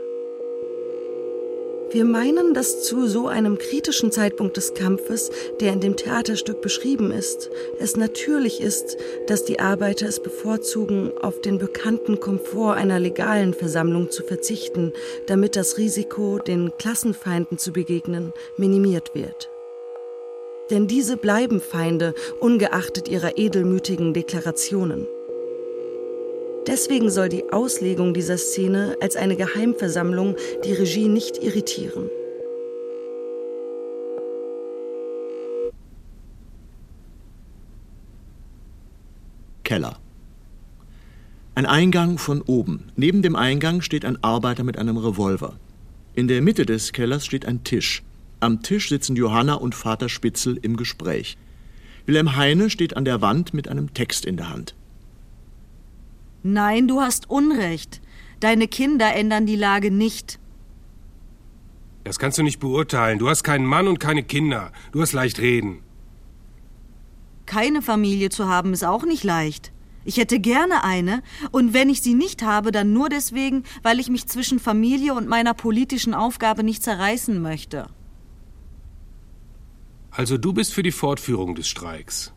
Wir meinen, dass zu so einem kritischen Zeitpunkt des Kampfes, der in dem Theaterstück beschrieben ist, es natürlich ist, dass die Arbeiter es bevorzugen, auf den bekannten Komfort einer legalen Versammlung zu verzichten, damit das Risiko, den Klassenfeinden zu begegnen, minimiert wird. Denn diese bleiben Feinde, ungeachtet ihrer edelmütigen Deklarationen. Deswegen soll die Auslegung dieser Szene als eine Geheimversammlung die Regie nicht irritieren. Keller. Ein Eingang von oben. Neben dem Eingang steht ein Arbeiter mit einem Revolver. In der Mitte des Kellers steht ein Tisch. Am Tisch sitzen Johanna und Vater Spitzel im Gespräch. Wilhelm Heine steht an der Wand mit einem Text in der Hand. Nein, du hast Unrecht. Deine Kinder ändern die Lage nicht. Das kannst du nicht beurteilen. Du hast keinen Mann und keine Kinder. Du hast leicht reden. Keine Familie zu haben ist auch nicht leicht. Ich hätte gerne eine, und wenn ich sie nicht habe, dann nur deswegen, weil ich mich zwischen Familie und meiner politischen Aufgabe nicht zerreißen möchte. Also du bist für die Fortführung des Streiks.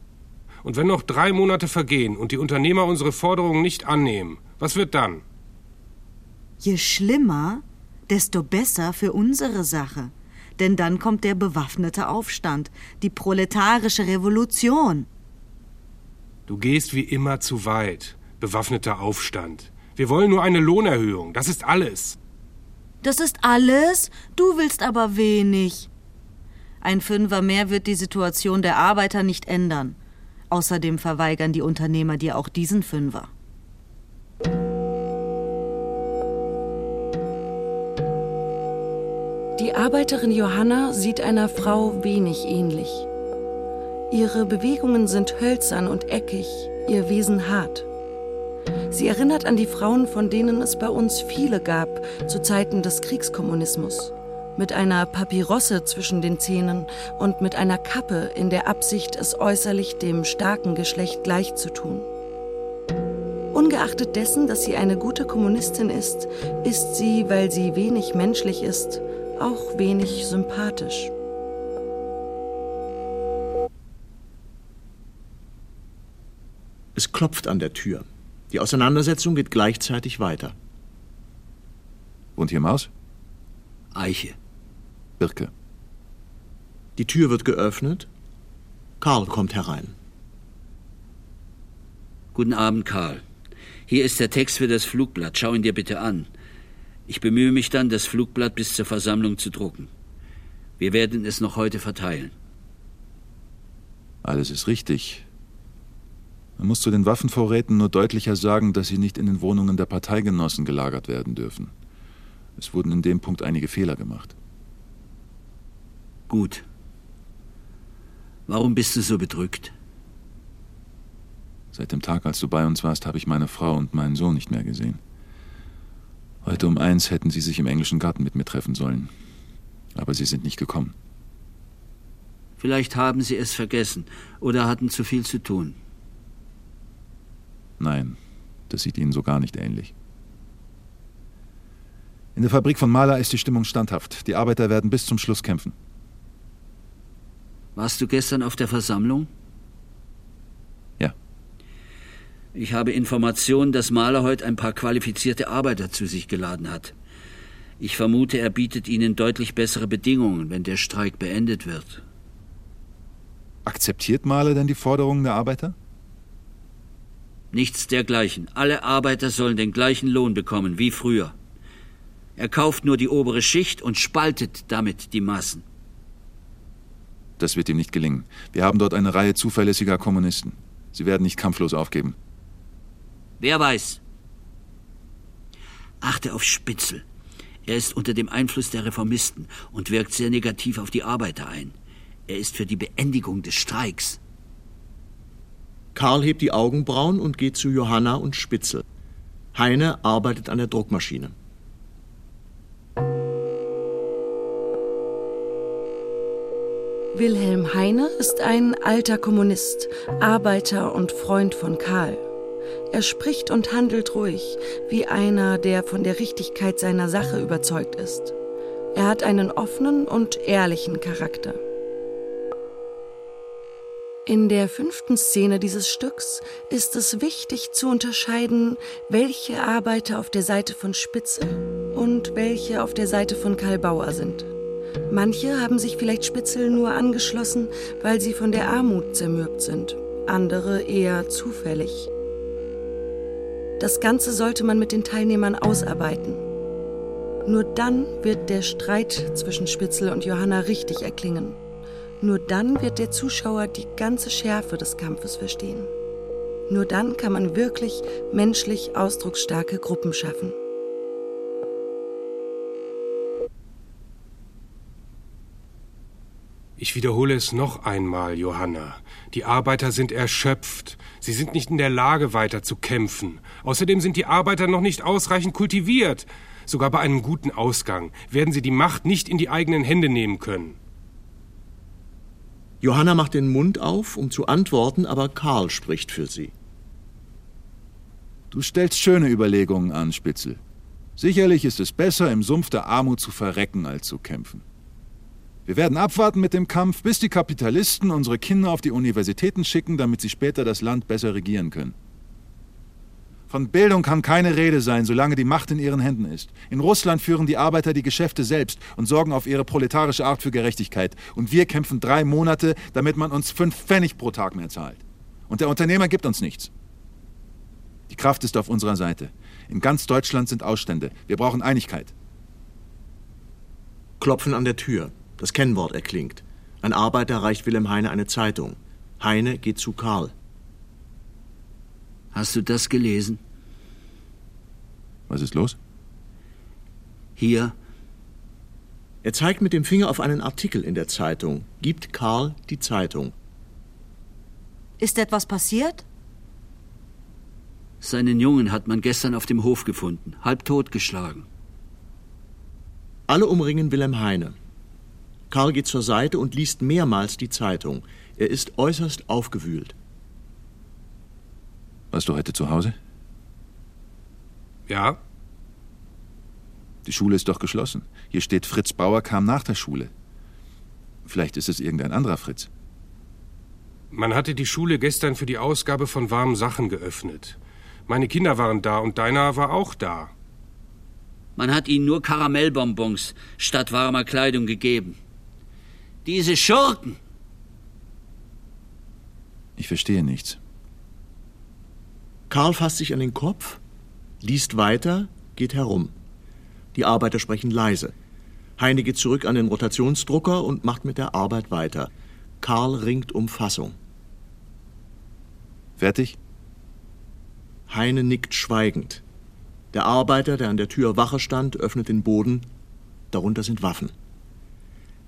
Und wenn noch drei Monate vergehen und die Unternehmer unsere Forderungen nicht annehmen, was wird dann? Je schlimmer, desto besser für unsere Sache. Denn dann kommt der bewaffnete Aufstand, die proletarische Revolution. Du gehst wie immer zu weit. Bewaffneter Aufstand. Wir wollen nur eine Lohnerhöhung. Das ist alles. Das ist alles? Du willst aber wenig. Ein Fünfer mehr wird die Situation der Arbeiter nicht ändern. Außerdem verweigern die Unternehmer dir auch diesen Fünfer. Die Arbeiterin Johanna sieht einer Frau wenig ähnlich. Ihre Bewegungen sind hölzern und eckig, ihr Wesen hart. Sie erinnert an die Frauen, von denen es bei uns viele gab zu Zeiten des Kriegskommunismus, mit einer Papyrosse zwischen den Zähnen und mit einer Kappe in der Absicht, es äußerlich dem starken Geschlecht gleichzutun. Ungeachtet dessen, dass sie eine gute Kommunistin ist, ist sie, weil sie wenig menschlich ist, auch wenig sympathisch. Es klopft an der Tür. Die Auseinandersetzung geht gleichzeitig weiter. Und hier Maus? Eiche. Birke. Die Tür wird geöffnet. Karl kommt herein. Guten Abend, Karl. Hier ist der Text für das Flugblatt. Schau ihn dir bitte an. Ich bemühe mich dann, das Flugblatt bis zur Versammlung zu drucken. Wir werden es noch heute verteilen. Alles ist richtig. Man muss zu den Waffenvorräten nur deutlicher sagen, dass sie nicht in den Wohnungen der Parteigenossen gelagert werden dürfen. Es wurden in dem Punkt einige Fehler gemacht. Gut. Warum bist du so bedrückt? Seit dem Tag, als du bei uns warst, habe ich meine Frau und meinen Sohn nicht mehr gesehen. Heute um eins hätten sie sich im englischen Garten mit mir treffen sollen. Aber sie sind nicht gekommen. Vielleicht haben sie es vergessen oder hatten zu viel zu tun. Nein, das sieht ihnen so gar nicht ähnlich. In der Fabrik von Mahler ist die Stimmung standhaft. Die Arbeiter werden bis zum Schluss kämpfen. Warst du gestern auf der Versammlung? Ja. Ich habe Informationen, dass Mahler heute ein paar qualifizierte Arbeiter zu sich geladen hat. Ich vermute, er bietet ihnen deutlich bessere Bedingungen, wenn der Streik beendet wird. Akzeptiert Mahler denn die Forderungen der Arbeiter? Nichts dergleichen. Alle Arbeiter sollen den gleichen Lohn bekommen wie früher. Er kauft nur die obere Schicht und spaltet damit die Massen. Das wird ihm nicht gelingen. Wir haben dort eine Reihe zuverlässiger Kommunisten. Sie werden nicht kampflos aufgeben. Wer weiß? Achte auf Spitzel. Er ist unter dem Einfluss der Reformisten und wirkt sehr negativ auf die Arbeiter ein. Er ist für die Beendigung des Streiks. Karl hebt die Augenbrauen und geht zu Johanna und Spitzel. Heine arbeitet an der Druckmaschine. Wilhelm Heine ist ein alter Kommunist, Arbeiter und Freund von Karl. Er spricht und handelt ruhig, wie einer, der von der Richtigkeit seiner Sache überzeugt ist. Er hat einen offenen und ehrlichen Charakter. In der fünften Szene dieses Stücks ist es wichtig zu unterscheiden, welche Arbeiter auf der Seite von Spitze und welche auf der Seite von Karl Bauer sind. Manche haben sich vielleicht Spitzel nur angeschlossen, weil sie von der Armut zermürbt sind, andere eher zufällig. Das Ganze sollte man mit den Teilnehmern ausarbeiten. Nur dann wird der Streit zwischen Spitzel und Johanna richtig erklingen. Nur dann wird der Zuschauer die ganze Schärfe des Kampfes verstehen. Nur dann kann man wirklich menschlich ausdrucksstarke Gruppen schaffen. Ich wiederhole es noch einmal, Johanna. Die Arbeiter sind erschöpft. Sie sind nicht in der Lage, weiter zu kämpfen. Außerdem sind die Arbeiter noch nicht ausreichend kultiviert. Sogar bei einem guten Ausgang werden sie die Macht nicht in die eigenen Hände nehmen können. Johanna macht den Mund auf, um zu antworten, aber Karl spricht für sie. Du stellst schöne Überlegungen an, Spitzel. Sicherlich ist es besser, im Sumpf der Armut zu verrecken, als zu kämpfen. Wir werden abwarten mit dem Kampf, bis die Kapitalisten unsere Kinder auf die Universitäten schicken, damit sie später das Land besser regieren können. Von Bildung kann keine Rede sein, solange die Macht in ihren Händen ist. In Russland führen die Arbeiter die Geschäfte selbst und sorgen auf ihre proletarische Art für Gerechtigkeit. Und wir kämpfen drei Monate, damit man uns fünf Pfennig pro Tag mehr zahlt. Und der Unternehmer gibt uns nichts. Die Kraft ist auf unserer Seite. In ganz Deutschland sind Ausstände. Wir brauchen Einigkeit. Klopfen an der Tür. Das Kennwort erklingt. Ein Arbeiter reicht Wilhelm Heine eine Zeitung. Heine geht zu Karl. Hast du das gelesen? Was ist los? Hier. Er zeigt mit dem Finger auf einen Artikel in der Zeitung, gibt Karl die Zeitung. Ist etwas passiert? Seinen Jungen hat man gestern auf dem Hof gefunden, halb totgeschlagen. Alle umringen Wilhelm Heine. Karl geht zur Seite und liest mehrmals die Zeitung. Er ist äußerst aufgewühlt. Warst du heute zu Hause? Ja. Die Schule ist doch geschlossen. Hier steht, Fritz Bauer kam nach der Schule. Vielleicht ist es irgendein anderer Fritz. Man hatte die Schule gestern für die Ausgabe von warmen Sachen geöffnet. Meine Kinder waren da und deiner war auch da. Man hat ihnen nur Karamellbonbons statt warmer Kleidung gegeben. Diese Schurken! Ich verstehe nichts. Karl fasst sich an den Kopf, liest weiter, geht herum. Die Arbeiter sprechen leise. Heine geht zurück an den Rotationsdrucker und macht mit der Arbeit weiter. Karl ringt um Fassung. Fertig? Heine nickt schweigend. Der Arbeiter, der an der Tür Wache stand, öffnet den Boden. Darunter sind Waffen.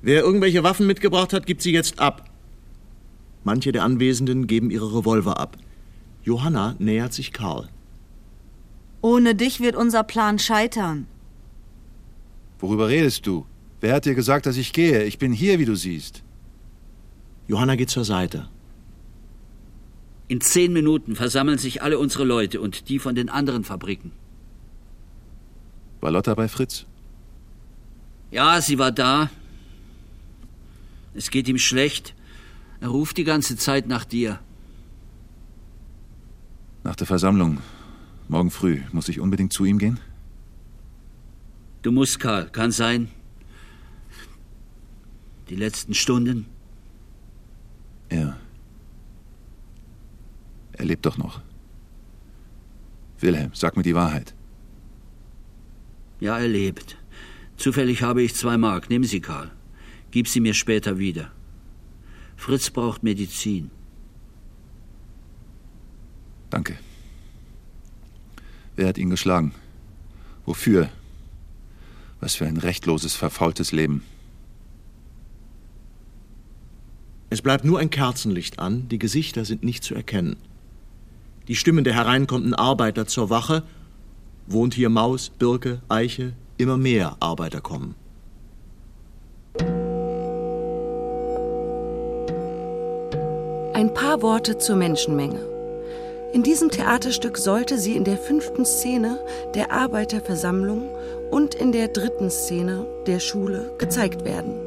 Wer irgendwelche Waffen mitgebracht hat, gibt sie jetzt ab. Manche der Anwesenden geben ihre Revolver ab. Johanna nähert sich Karl. Ohne dich wird unser Plan scheitern. Worüber redest du? Wer hat dir gesagt, dass ich gehe? Ich bin hier, wie du siehst. Johanna geht zur Seite. In zehn Minuten versammeln sich alle unsere Leute und die von den anderen Fabriken. War Lotta bei Fritz? Ja, sie war da. Es geht ihm schlecht. Er ruft die ganze Zeit nach dir. Nach der Versammlung. Morgen früh. Muss ich unbedingt zu ihm gehen? Du musst, Karl. Kann sein. Die letzten Stunden. Ja. Er lebt doch noch. Wilhelm, sag mir die Wahrheit. Ja, er lebt. Zufällig habe ich zwei Mark. Nimm sie, Karl. Gib sie mir später wieder. Fritz braucht Medizin. Danke. Wer hat ihn geschlagen? Wofür? Was für ein rechtloses, verfaultes Leben. Es bleibt nur ein Kerzenlicht an, die Gesichter sind nicht zu erkennen. Die Stimmen der hereinkommenden Arbeiter zur Wache, wohnt hier Maus, Birke, Eiche, immer mehr Arbeiter kommen. Ein paar Worte zur Menschenmenge. In diesem Theaterstück sollte sie in der fünften Szene der Arbeiterversammlung und in der dritten Szene der Schule gezeigt werden.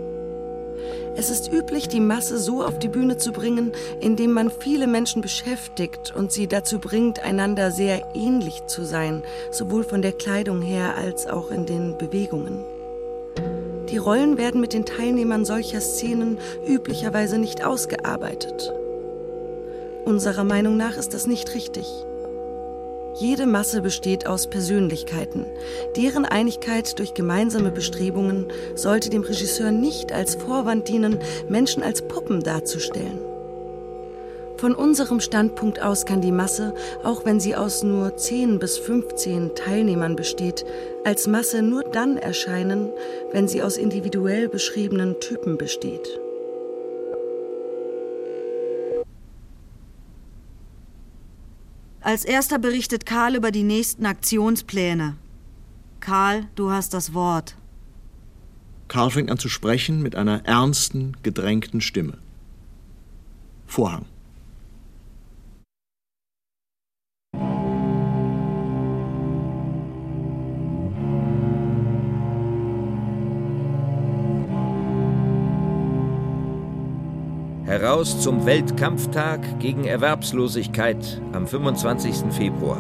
Es ist üblich, die Masse so auf die Bühne zu bringen, indem man viele Menschen beschäftigt und sie dazu bringt, einander sehr ähnlich zu sein, sowohl von der Kleidung her als auch in den Bewegungen. Die Rollen werden mit den Teilnehmern solcher Szenen üblicherweise nicht ausgearbeitet. Unserer Meinung nach ist das nicht richtig. Jede Masse besteht aus Persönlichkeiten. Deren Einigkeit durch gemeinsame Bestrebungen sollte dem Regisseur nicht als Vorwand dienen, Menschen als Puppen darzustellen. Von unserem Standpunkt aus kann die Masse, auch wenn sie aus nur 10 bis 15 Teilnehmern besteht, als Masse nur dann erscheinen, wenn sie aus individuell beschriebenen Typen besteht. Als erster berichtet Karl über die nächsten Aktionspläne. Karl, du hast das Wort. Karl fängt an zu sprechen mit einer ernsten, gedrängten Stimme. Vorhang. Heraus zum Weltkampftag gegen Erwerbslosigkeit am 25. Februar.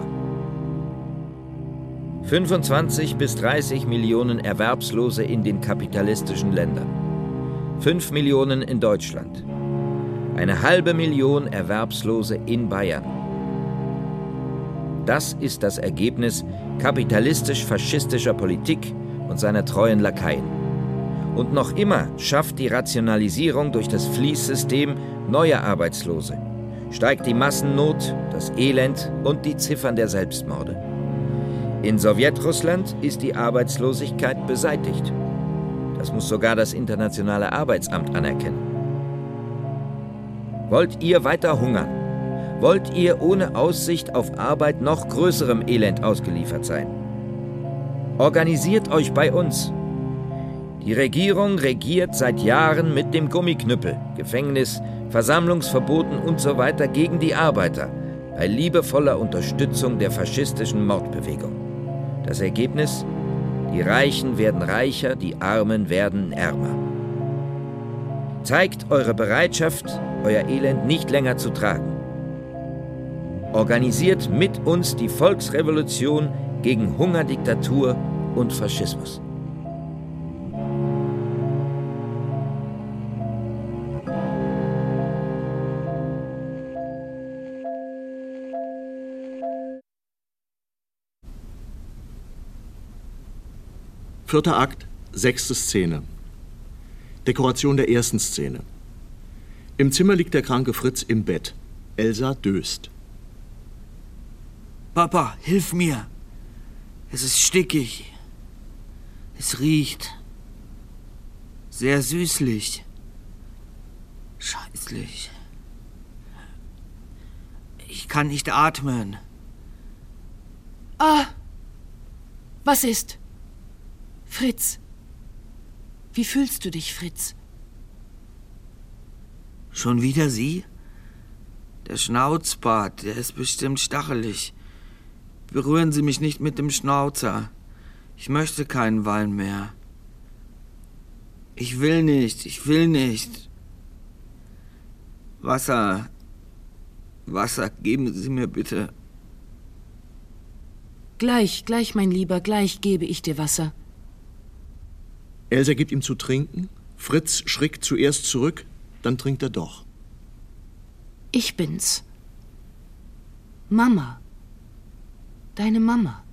25 bis 30 Millionen Erwerbslose in den kapitalistischen Ländern. 5 Millionen in Deutschland. Eine halbe Million Erwerbslose in Bayern. Das ist das Ergebnis kapitalistisch-faschistischer Politik und seiner treuen Lakaien. Und noch immer schafft die Rationalisierung durch das Fließsystem neue Arbeitslose, steigt die Massennot, das Elend und die Ziffern der Selbstmorde. In Sowjetrussland ist die Arbeitslosigkeit beseitigt. Das muss sogar das Internationale Arbeitsamt anerkennen. Wollt ihr weiter hungern? Wollt ihr ohne Aussicht auf Arbeit noch größerem Elend ausgeliefert sein? Organisiert euch bei uns die Regierung regiert seit Jahren mit dem Gummiknüppel, Gefängnis, Versammlungsverboten usw. So gegen die Arbeiter, bei liebevoller Unterstützung der faschistischen Mordbewegung. Das Ergebnis? Die Reichen werden reicher, die Armen werden ärmer. Zeigt eure Bereitschaft, euer Elend nicht länger zu tragen. Organisiert mit uns die Volksrevolution gegen Hungerdiktatur und Faschismus. Vierter Akt, sechste Szene. Dekoration der ersten Szene. Im Zimmer liegt der kranke Fritz im Bett. Elsa döst. Papa, hilf mir. Es ist stickig. Es riecht sehr süßlich. Scheißlich. Ich kann nicht atmen. Ah. Was ist? Fritz. Wie fühlst du dich, Fritz? Schon wieder Sie? Der Schnauzbart, der ist bestimmt stachelig. Berühren Sie mich nicht mit dem Schnauzer. Ich möchte keinen Wein mehr. Ich will nicht, ich will nicht. Wasser. Wasser, geben Sie mir bitte. Gleich, gleich, mein Lieber, gleich gebe ich dir Wasser. Elsa gibt ihm zu trinken. Fritz schrickt zuerst zurück, dann trinkt er doch. Ich bin's. Mama. Deine Mama.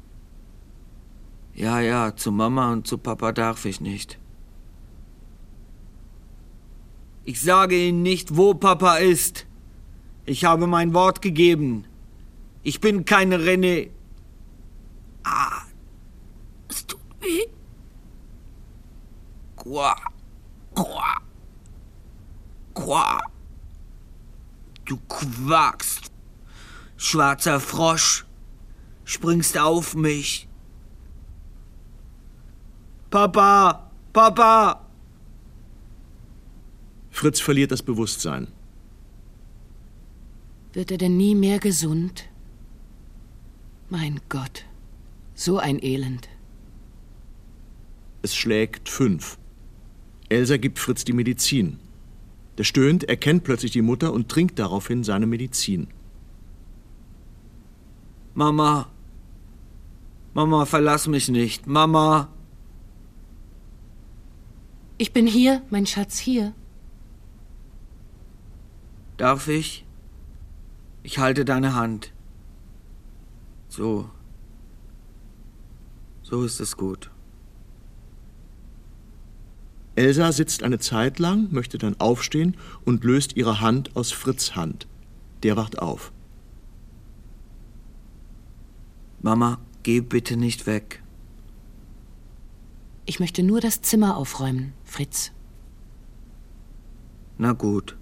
Ja, ja, zu Mama und zu Papa darf ich nicht. Ich sage Ihnen nicht, wo Papa ist. Ich habe mein Wort gegeben. Ich bin keine René. Ah, es tut weh. Qua. Qua. Qua. Du quakst. Schwarzer Frosch. Springst auf mich. Papa! Papa! Fritz verliert das Bewusstsein. Wird er denn nie mehr gesund? Mein Gott, so ein Elend. Es schlägt fünf. Elsa gibt Fritz die Medizin. Der stöhnt, erkennt plötzlich die Mutter und trinkt daraufhin seine Medizin. Mama. Mama, verlass mich nicht. Mama. Ich bin hier, mein Schatz, hier. Darf ich? Ich halte deine Hand. So. So ist es gut. Elsa sitzt eine Zeit lang, möchte dann aufstehen und löst ihre Hand aus Fritz Hand. Der wacht auf. Mama, geh bitte nicht weg. Ich möchte nur das Zimmer aufräumen, Fritz. Na gut.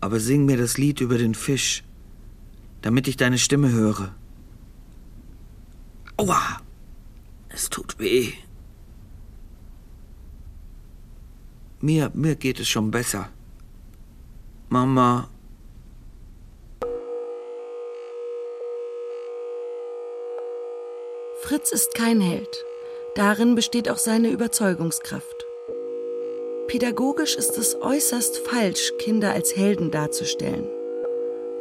Aber sing mir das Lied über den Fisch, damit ich deine Stimme höre. Aua! Es tut weh. Mir, mir geht es schon besser. Mama. Fritz ist kein Held. Darin besteht auch seine Überzeugungskraft. Pädagogisch ist es äußerst falsch, Kinder als Helden darzustellen.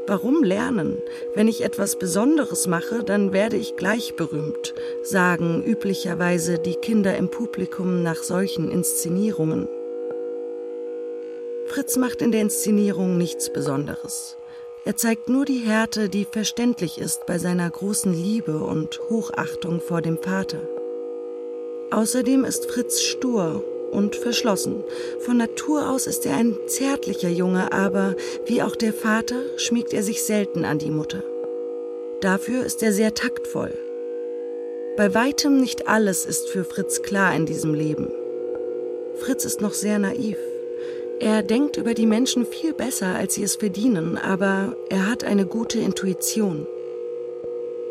Warum lernen? Wenn ich etwas Besonderes mache, dann werde ich gleich berühmt, sagen üblicherweise die Kinder im Publikum nach solchen Inszenierungen. Fritz macht in der Inszenierung nichts Besonderes. Er zeigt nur die Härte, die verständlich ist bei seiner großen Liebe und Hochachtung vor dem Vater. Außerdem ist Fritz stur und verschlossen. Von Natur aus ist er ein zärtlicher Junge, aber wie auch der Vater schmiegt er sich selten an die Mutter. Dafür ist er sehr taktvoll. Bei weitem nicht alles ist für Fritz klar in diesem Leben. Fritz ist noch sehr naiv. Er denkt über die Menschen viel besser, als sie es verdienen, aber er hat eine gute Intuition.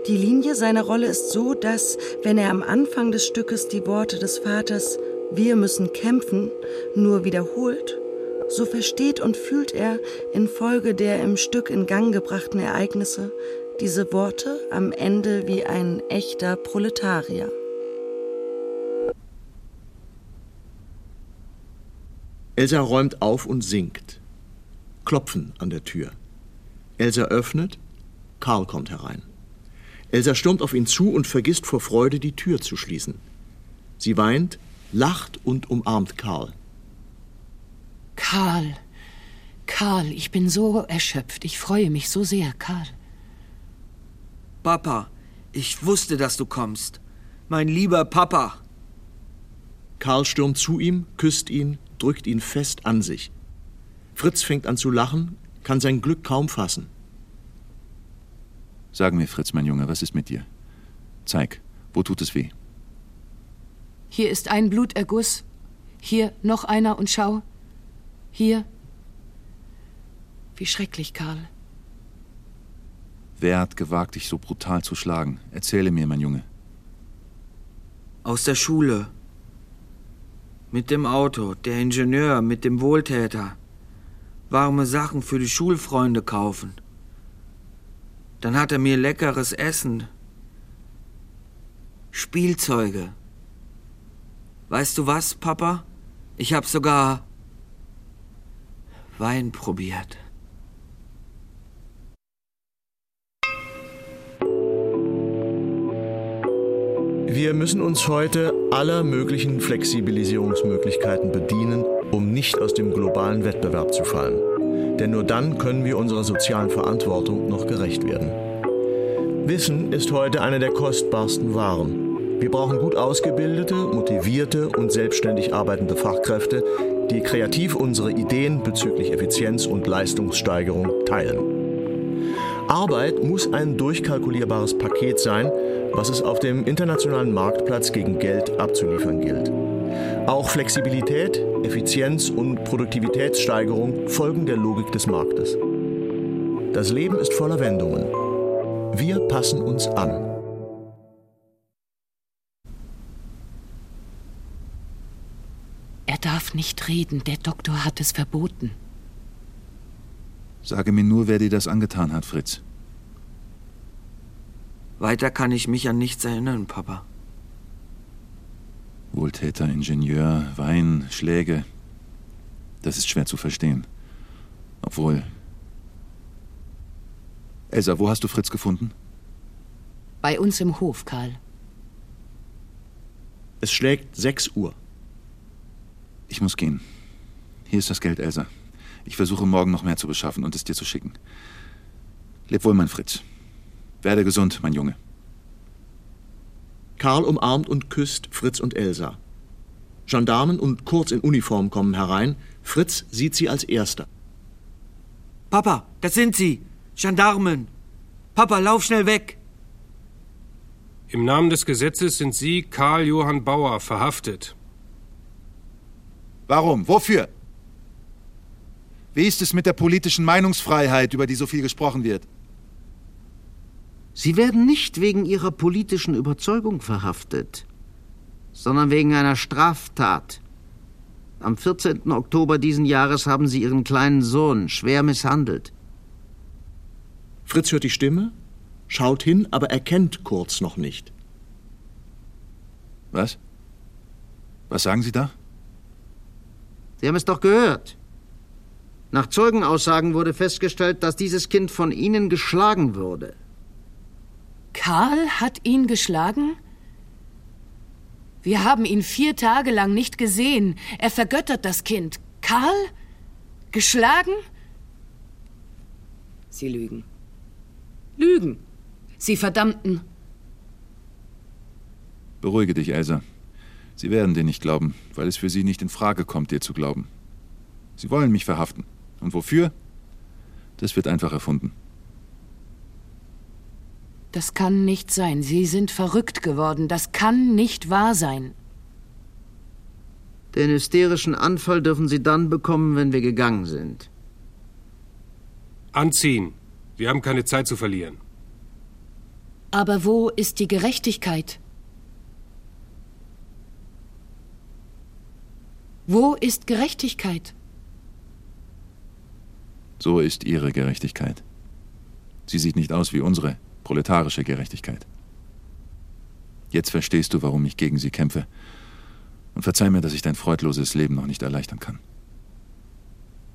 Die Linie seiner Rolle ist so, dass, wenn er am Anfang des Stückes die Worte des Vaters Wir müssen kämpfen nur wiederholt, so versteht und fühlt er infolge der im Stück in Gang gebrachten Ereignisse diese Worte am Ende wie ein echter Proletarier. Elsa räumt auf und singt. Klopfen an der Tür. Elsa öffnet, Karl kommt herein. Elsa stürmt auf ihn zu und vergisst vor Freude, die Tür zu schließen. Sie weint, lacht und umarmt Karl. Karl, Karl, ich bin so erschöpft. Ich freue mich so sehr, Karl. Papa, ich wusste, dass du kommst. Mein lieber Papa. Karl stürmt zu ihm, küsst ihn, drückt ihn fest an sich. Fritz fängt an zu lachen, kann sein Glück kaum fassen. Sag mir, Fritz, mein Junge, was ist mit dir? Zeig, wo tut es weh? Hier ist ein Bluterguss. Hier noch einer und schau. Hier. Wie schrecklich, Karl. Wer hat gewagt, dich so brutal zu schlagen? Erzähle mir, mein Junge. Aus der Schule. Mit dem Auto, der Ingenieur, mit dem Wohltäter. Warme Sachen für die Schulfreunde kaufen. Dann hat er mir leckeres Essen. Spielzeuge. Weißt du was, Papa? Ich hab sogar Wein probiert. Wir müssen uns heute aller möglichen Flexibilisierungsmöglichkeiten bedienen, um nicht aus dem globalen Wettbewerb zu fallen. Denn nur dann können wir unserer sozialen Verantwortung noch gerecht werden. Wissen ist heute eine der kostbarsten Waren. Wir brauchen gut ausgebildete, motivierte und selbstständig arbeitende Fachkräfte, die kreativ unsere Ideen bezüglich Effizienz und Leistungssteigerung teilen. Arbeit muss ein durchkalkulierbares Paket sein, was es auf dem internationalen Marktplatz gegen Geld abzuliefern gilt. Auch Flexibilität, Effizienz und Produktivitätssteigerung folgen der Logik des Marktes. Das Leben ist voller Wendungen. Wir passen uns an. Er darf nicht reden. Der Doktor hat es verboten. Sage mir nur, wer dir das angetan hat, Fritz. Weiter kann ich mich an nichts erinnern, Papa. Wohltäter, Ingenieur, Wein, Schläge. Das ist schwer zu verstehen. Obwohl. Elsa, wo hast du Fritz gefunden? Bei uns im Hof, Karl. Es schlägt sechs Uhr. Ich muss gehen. Hier ist das Geld, Elsa. Ich versuche morgen noch mehr zu beschaffen und es dir zu schicken. Leb wohl, mein Fritz. Werde gesund, mein Junge. Karl umarmt und küsst Fritz und Elsa. Gendarmen und Kurz in Uniform kommen herein. Fritz sieht sie als Erster. Papa, das sind sie. Gendarmen. Papa, lauf schnell weg. Im Namen des Gesetzes sind Sie, Karl Johann Bauer, verhaftet. Warum? Wofür? Wie ist es mit der politischen Meinungsfreiheit, über die so viel gesprochen wird? Sie werden nicht wegen Ihrer politischen Überzeugung verhaftet, sondern wegen einer Straftat. Am 14. Oktober diesen Jahres haben Sie Ihren kleinen Sohn schwer misshandelt. Fritz hört die Stimme, schaut hin, aber erkennt Kurz noch nicht. Was? Was sagen Sie da? Sie haben es doch gehört. Nach Zeugenaussagen wurde festgestellt, dass dieses Kind von Ihnen geschlagen wurde. Karl hat ihn geschlagen? Wir haben ihn vier Tage lang nicht gesehen. Er vergöttert das Kind. Karl? Geschlagen? Sie lügen. Lügen. Sie verdammten. Beruhige dich, Elsa. Sie werden dir nicht glauben, weil es für sie nicht in Frage kommt, dir zu glauben. Sie wollen mich verhaften. Und wofür? Das wird einfach erfunden. Das kann nicht sein. Sie sind verrückt geworden. Das kann nicht wahr sein. Den hysterischen Anfall dürfen Sie dann bekommen, wenn wir gegangen sind. Anziehen. Wir haben keine Zeit zu verlieren. Aber wo ist die Gerechtigkeit? Wo ist Gerechtigkeit? So ist Ihre Gerechtigkeit. Sie sieht nicht aus wie unsere proletarische Gerechtigkeit. Jetzt verstehst du, warum ich gegen sie kämpfe. Und verzeih mir, dass ich dein freudloses Leben noch nicht erleichtern kann.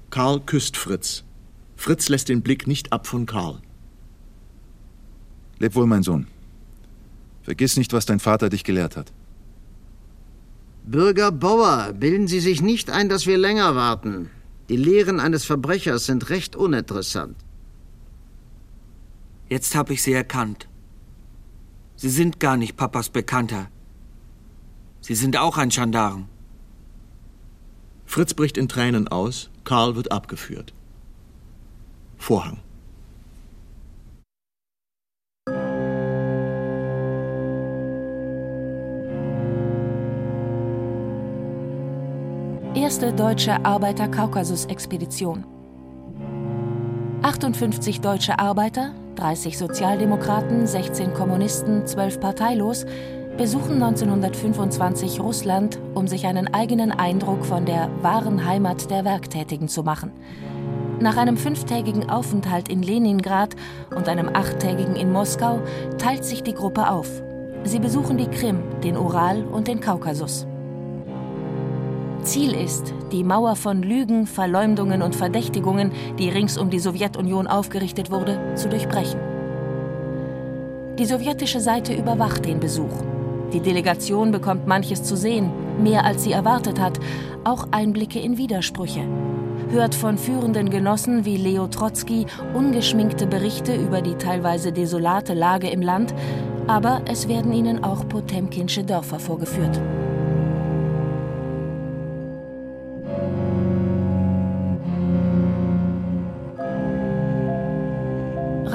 Karl küsst Fritz. Fritz lässt den Blick nicht ab von Karl. Leb wohl, mein Sohn. Vergiss nicht, was dein Vater dich gelehrt hat. Bürger Bauer, bilden Sie sich nicht ein, dass wir länger warten. Die Lehren eines Verbrechers sind recht uninteressant. Jetzt habe ich sie erkannt. Sie sind gar nicht Papas Bekannter. Sie sind auch ein Gendarm. Fritz bricht in Tränen aus, Karl wird abgeführt. Vorhang. Erste deutsche Arbeiter-Kaukasus-Expedition. 58 deutsche Arbeiter, 30 Sozialdemokraten, 16 Kommunisten, 12 parteilos besuchen 1925 Russland, um sich einen eigenen Eindruck von der wahren Heimat der Werktätigen zu machen. Nach einem fünftägigen Aufenthalt in Leningrad und einem achttägigen in Moskau teilt sich die Gruppe auf. Sie besuchen die Krim, den Ural und den Kaukasus. Ziel ist, die Mauer von Lügen, Verleumdungen und Verdächtigungen, die rings um die Sowjetunion aufgerichtet wurde, zu durchbrechen. Die sowjetische Seite überwacht den Besuch. Die Delegation bekommt manches zu sehen, mehr als sie erwartet hat, auch Einblicke in Widersprüche hört von führenden Genossen wie Leo Trotzki ungeschminkte Berichte über die teilweise desolate Lage im Land, aber es werden ihnen auch potemkinsche Dörfer vorgeführt.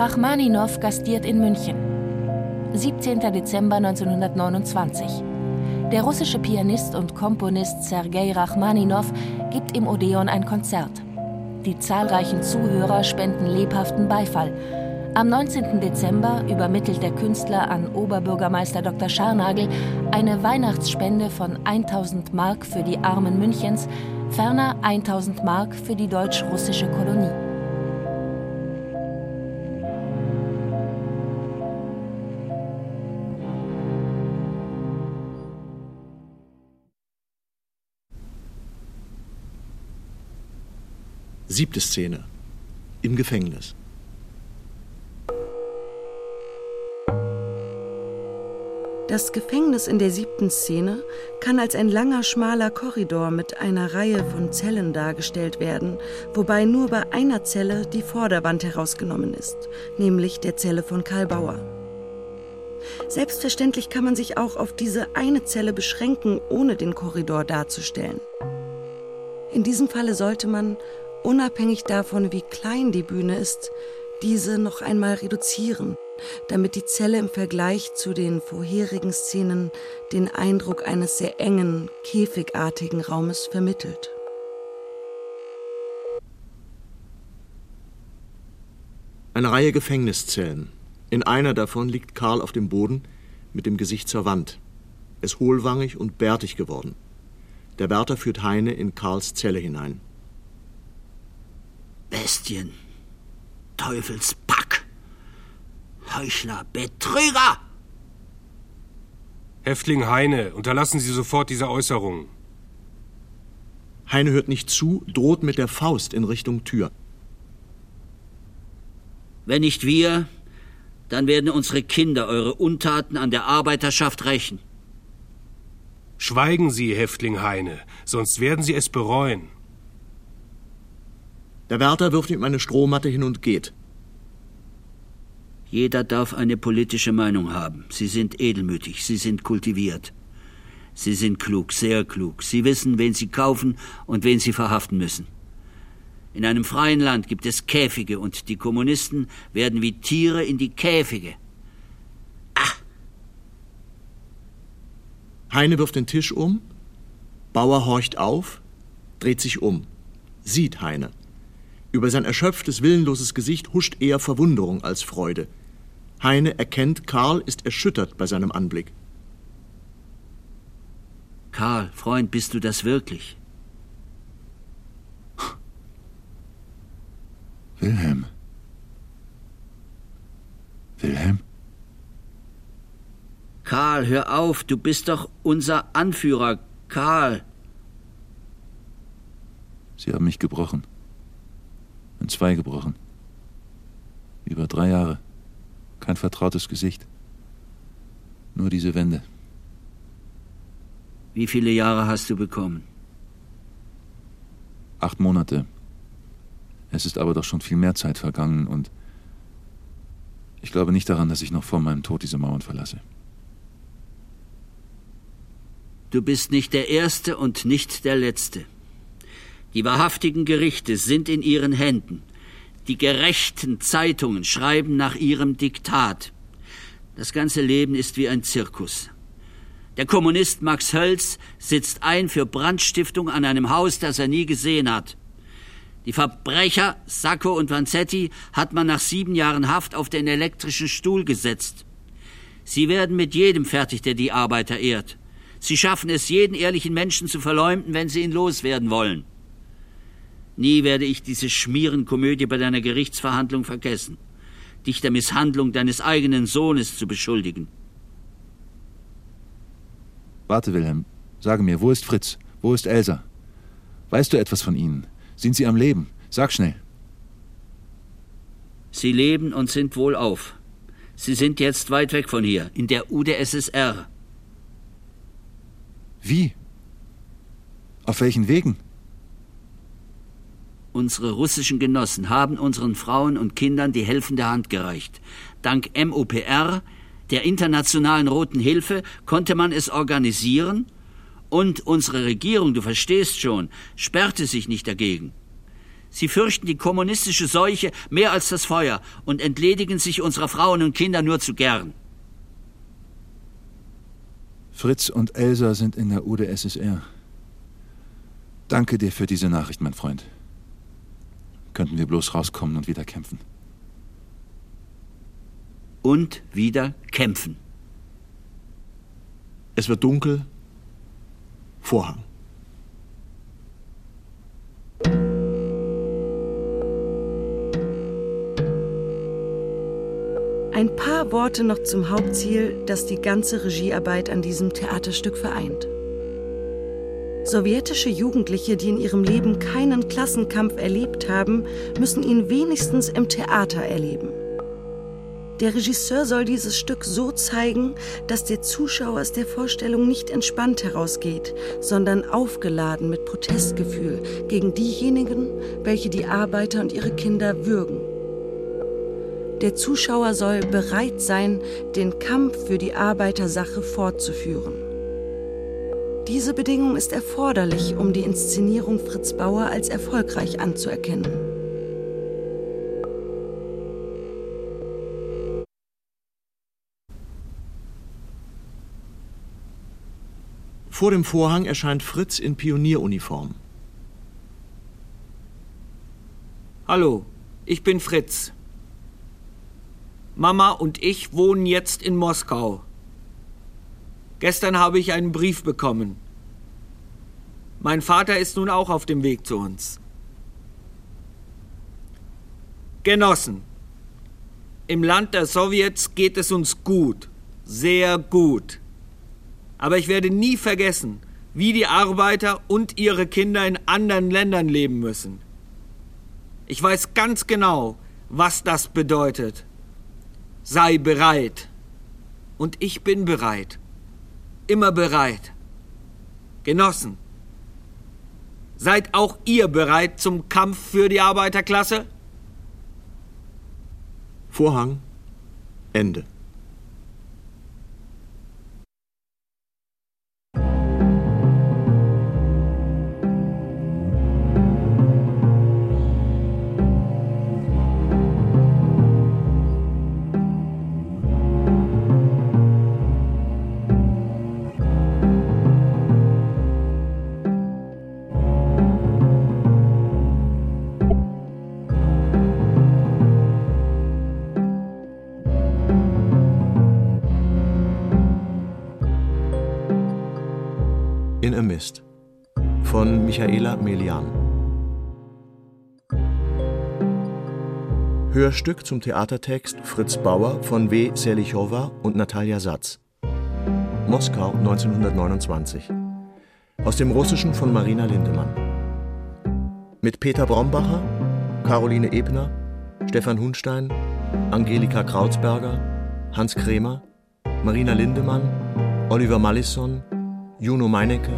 Rachmaninow gastiert in München. 17. Dezember 1929. Der russische Pianist und Komponist Sergei Rachmaninow gibt im Odeon ein Konzert. Die zahlreichen Zuhörer spenden lebhaften Beifall. Am 19. Dezember übermittelt der Künstler an Oberbürgermeister Dr. Scharnagel eine Weihnachtsspende von 1000 Mark für die Armen Münchens, ferner 1000 Mark für die deutsch-russische Kolonie. Siebte Szene. Im Gefängnis. Das Gefängnis in der siebten Szene kann als ein langer, schmaler Korridor mit einer Reihe von Zellen dargestellt werden, wobei nur bei einer Zelle die Vorderwand herausgenommen ist, nämlich der Zelle von Karl Bauer. Selbstverständlich kann man sich auch auf diese eine Zelle beschränken, ohne den Korridor darzustellen. In diesem Falle sollte man, unabhängig davon, wie klein die Bühne ist, diese noch einmal reduzieren, damit die Zelle im Vergleich zu den vorherigen Szenen den Eindruck eines sehr engen, käfigartigen Raumes vermittelt. Eine Reihe Gefängniszellen. In einer davon liegt Karl auf dem Boden mit dem Gesicht zur Wand. Er ist hohlwangig und bärtig geworden. Der Wärter führt Heine in Karls Zelle hinein. Bestien, Teufelspack, Heuchler, Betrüger! Häftling Heine, unterlassen Sie sofort diese Äußerungen. Heine hört nicht zu, droht mit der Faust in Richtung Tür. Wenn nicht wir, dann werden unsere Kinder eure Untaten an der Arbeiterschaft rächen. Schweigen Sie, Häftling Heine, sonst werden Sie es bereuen. Der Wärter wirft ihm eine Strohmatte hin und geht. Jeder darf eine politische Meinung haben. Sie sind edelmütig, sie sind kultiviert. Sie sind klug, sehr klug. Sie wissen, wen sie kaufen und wen sie verhaften müssen. In einem freien Land gibt es Käfige und die Kommunisten werden wie Tiere in die Käfige. Heine wirft den Tisch um, Bauer horcht auf, dreht sich um, sieht Heine. Über sein erschöpftes, willenloses Gesicht huscht eher Verwunderung als Freude. Heine erkennt, Karl ist erschüttert bei seinem Anblick. Karl, Freund, bist du das wirklich? Wilhelm. Wilhelm? Karl, hör auf, du bist doch unser Anführer, Karl. Sie haben mich gebrochen. In zwei gebrochen. Über drei Jahre. Kein vertrautes Gesicht. Nur diese Wände. Wie viele Jahre hast du bekommen? Acht Monate. Es ist aber doch schon viel mehr Zeit vergangen und ich glaube nicht daran, dass ich noch vor meinem Tod diese Mauern verlasse. Du bist nicht der Erste und nicht der Letzte. Die wahrhaftigen Gerichte sind in ihren Händen. Die gerechten Zeitungen schreiben nach ihrem Diktat. Das ganze Leben ist wie ein Zirkus. Der Kommunist Max Hölz sitzt ein für Brandstiftung an einem Haus, das er nie gesehen hat. Die Verbrecher Sacco und Vanzetti hat man nach sieben Jahren Haft auf den elektrischen Stuhl gesetzt. Sie werden mit jedem fertig, der die Arbeiter ehrt. Sie schaffen es, jeden ehrlichen Menschen zu verleumden, wenn sie ihn loswerden wollen. Nie werde ich diese Schmierenkomödie bei deiner Gerichtsverhandlung vergessen, dich der Misshandlung deines eigenen Sohnes zu beschuldigen. Warte, Wilhelm. Sage mir, wo ist Fritz? Wo ist Elsa? Weißt du etwas von ihnen? Sind sie am Leben? Sag schnell. Sie leben und sind wohlauf. Sie sind jetzt weit weg von hier, in der UdSSR. Wie? Auf welchen Wegen? Unsere russischen Genossen haben unseren Frauen und Kindern die helfende Hand gereicht. Dank MOPR, der Internationalen Roten Hilfe, konnte man es organisieren und unsere Regierung, du verstehst schon, sperrte sich nicht dagegen. Sie fürchten die kommunistische Seuche mehr als das Feuer und entledigen sich unserer Frauen und Kinder nur zu gern. Fritz und Elsa sind in der UdSSR. Danke dir für diese Nachricht, mein Freund. Könnten wir bloß rauskommen und wieder kämpfen. Und wieder kämpfen. Es wird dunkel. Vorhang. Ein paar Worte noch zum Hauptziel, das die ganze Regiearbeit an diesem Theaterstück vereint. Sowjetische Jugendliche, die in ihrem Leben keinen Klassenkampf erlebt haben, müssen ihn wenigstens im Theater erleben. Der Regisseur soll dieses Stück so zeigen, dass der Zuschauer aus der Vorstellung nicht entspannt herausgeht, sondern aufgeladen mit Protestgefühl gegen diejenigen, welche die Arbeiter und ihre Kinder würgen. Der Zuschauer soll bereit sein, den Kampf für die Arbeitersache fortzuführen. Diese Bedingung ist erforderlich, um die Inszenierung Fritz Bauer als erfolgreich anzuerkennen. Vor dem Vorhang erscheint Fritz in Pionieruniform. Hallo, ich bin Fritz. Mama und ich wohnen jetzt in Moskau. Gestern habe ich einen Brief bekommen. Mein Vater ist nun auch auf dem Weg zu uns. Genossen, im Land der Sowjets geht es uns gut, sehr gut. Aber ich werde nie vergessen, wie die Arbeiter und ihre Kinder in anderen Ländern leben müssen. Ich weiß ganz genau, was das bedeutet. Sei bereit. Und ich bin bereit immer bereit. Genossen, seid auch ihr bereit zum Kampf für die Arbeiterklasse? Vorhang Ende. Mist von Michaela Melian. Hörstück zum Theatertext Fritz Bauer von W. Selichowa und Natalia Satz. Moskau 1929. Aus dem Russischen von Marina Lindemann. Mit Peter Brombacher, Caroline Ebner, Stefan Hunstein, Angelika Krautsberger, Hans Kremer, Marina Lindemann, Oliver Mallisson, Juno Meinecke,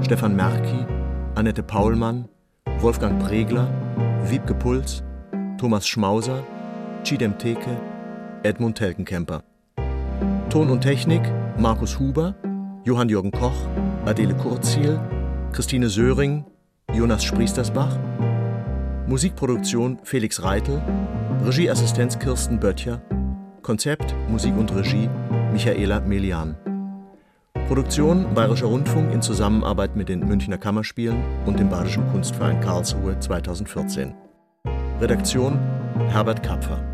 Stefan Merki, Annette Paulmann, Wolfgang Pregler, Wiebke Puls, Thomas Schmauser, Chidem Teke, Edmund Telkenkemper. Ton und Technik Markus Huber, Johann-Jürgen Koch, Adele Kurzhiel, Christine Söring, Jonas Spriestersbach. Musikproduktion Felix Reitel, Regieassistenz Kirsten Böttcher, Konzept, Musik und Regie Michaela Melian. Produktion Bayerischer Rundfunk in Zusammenarbeit mit den Münchner Kammerspielen und dem Badischen Kunstverein Karlsruhe 2014. Redaktion Herbert Kapfer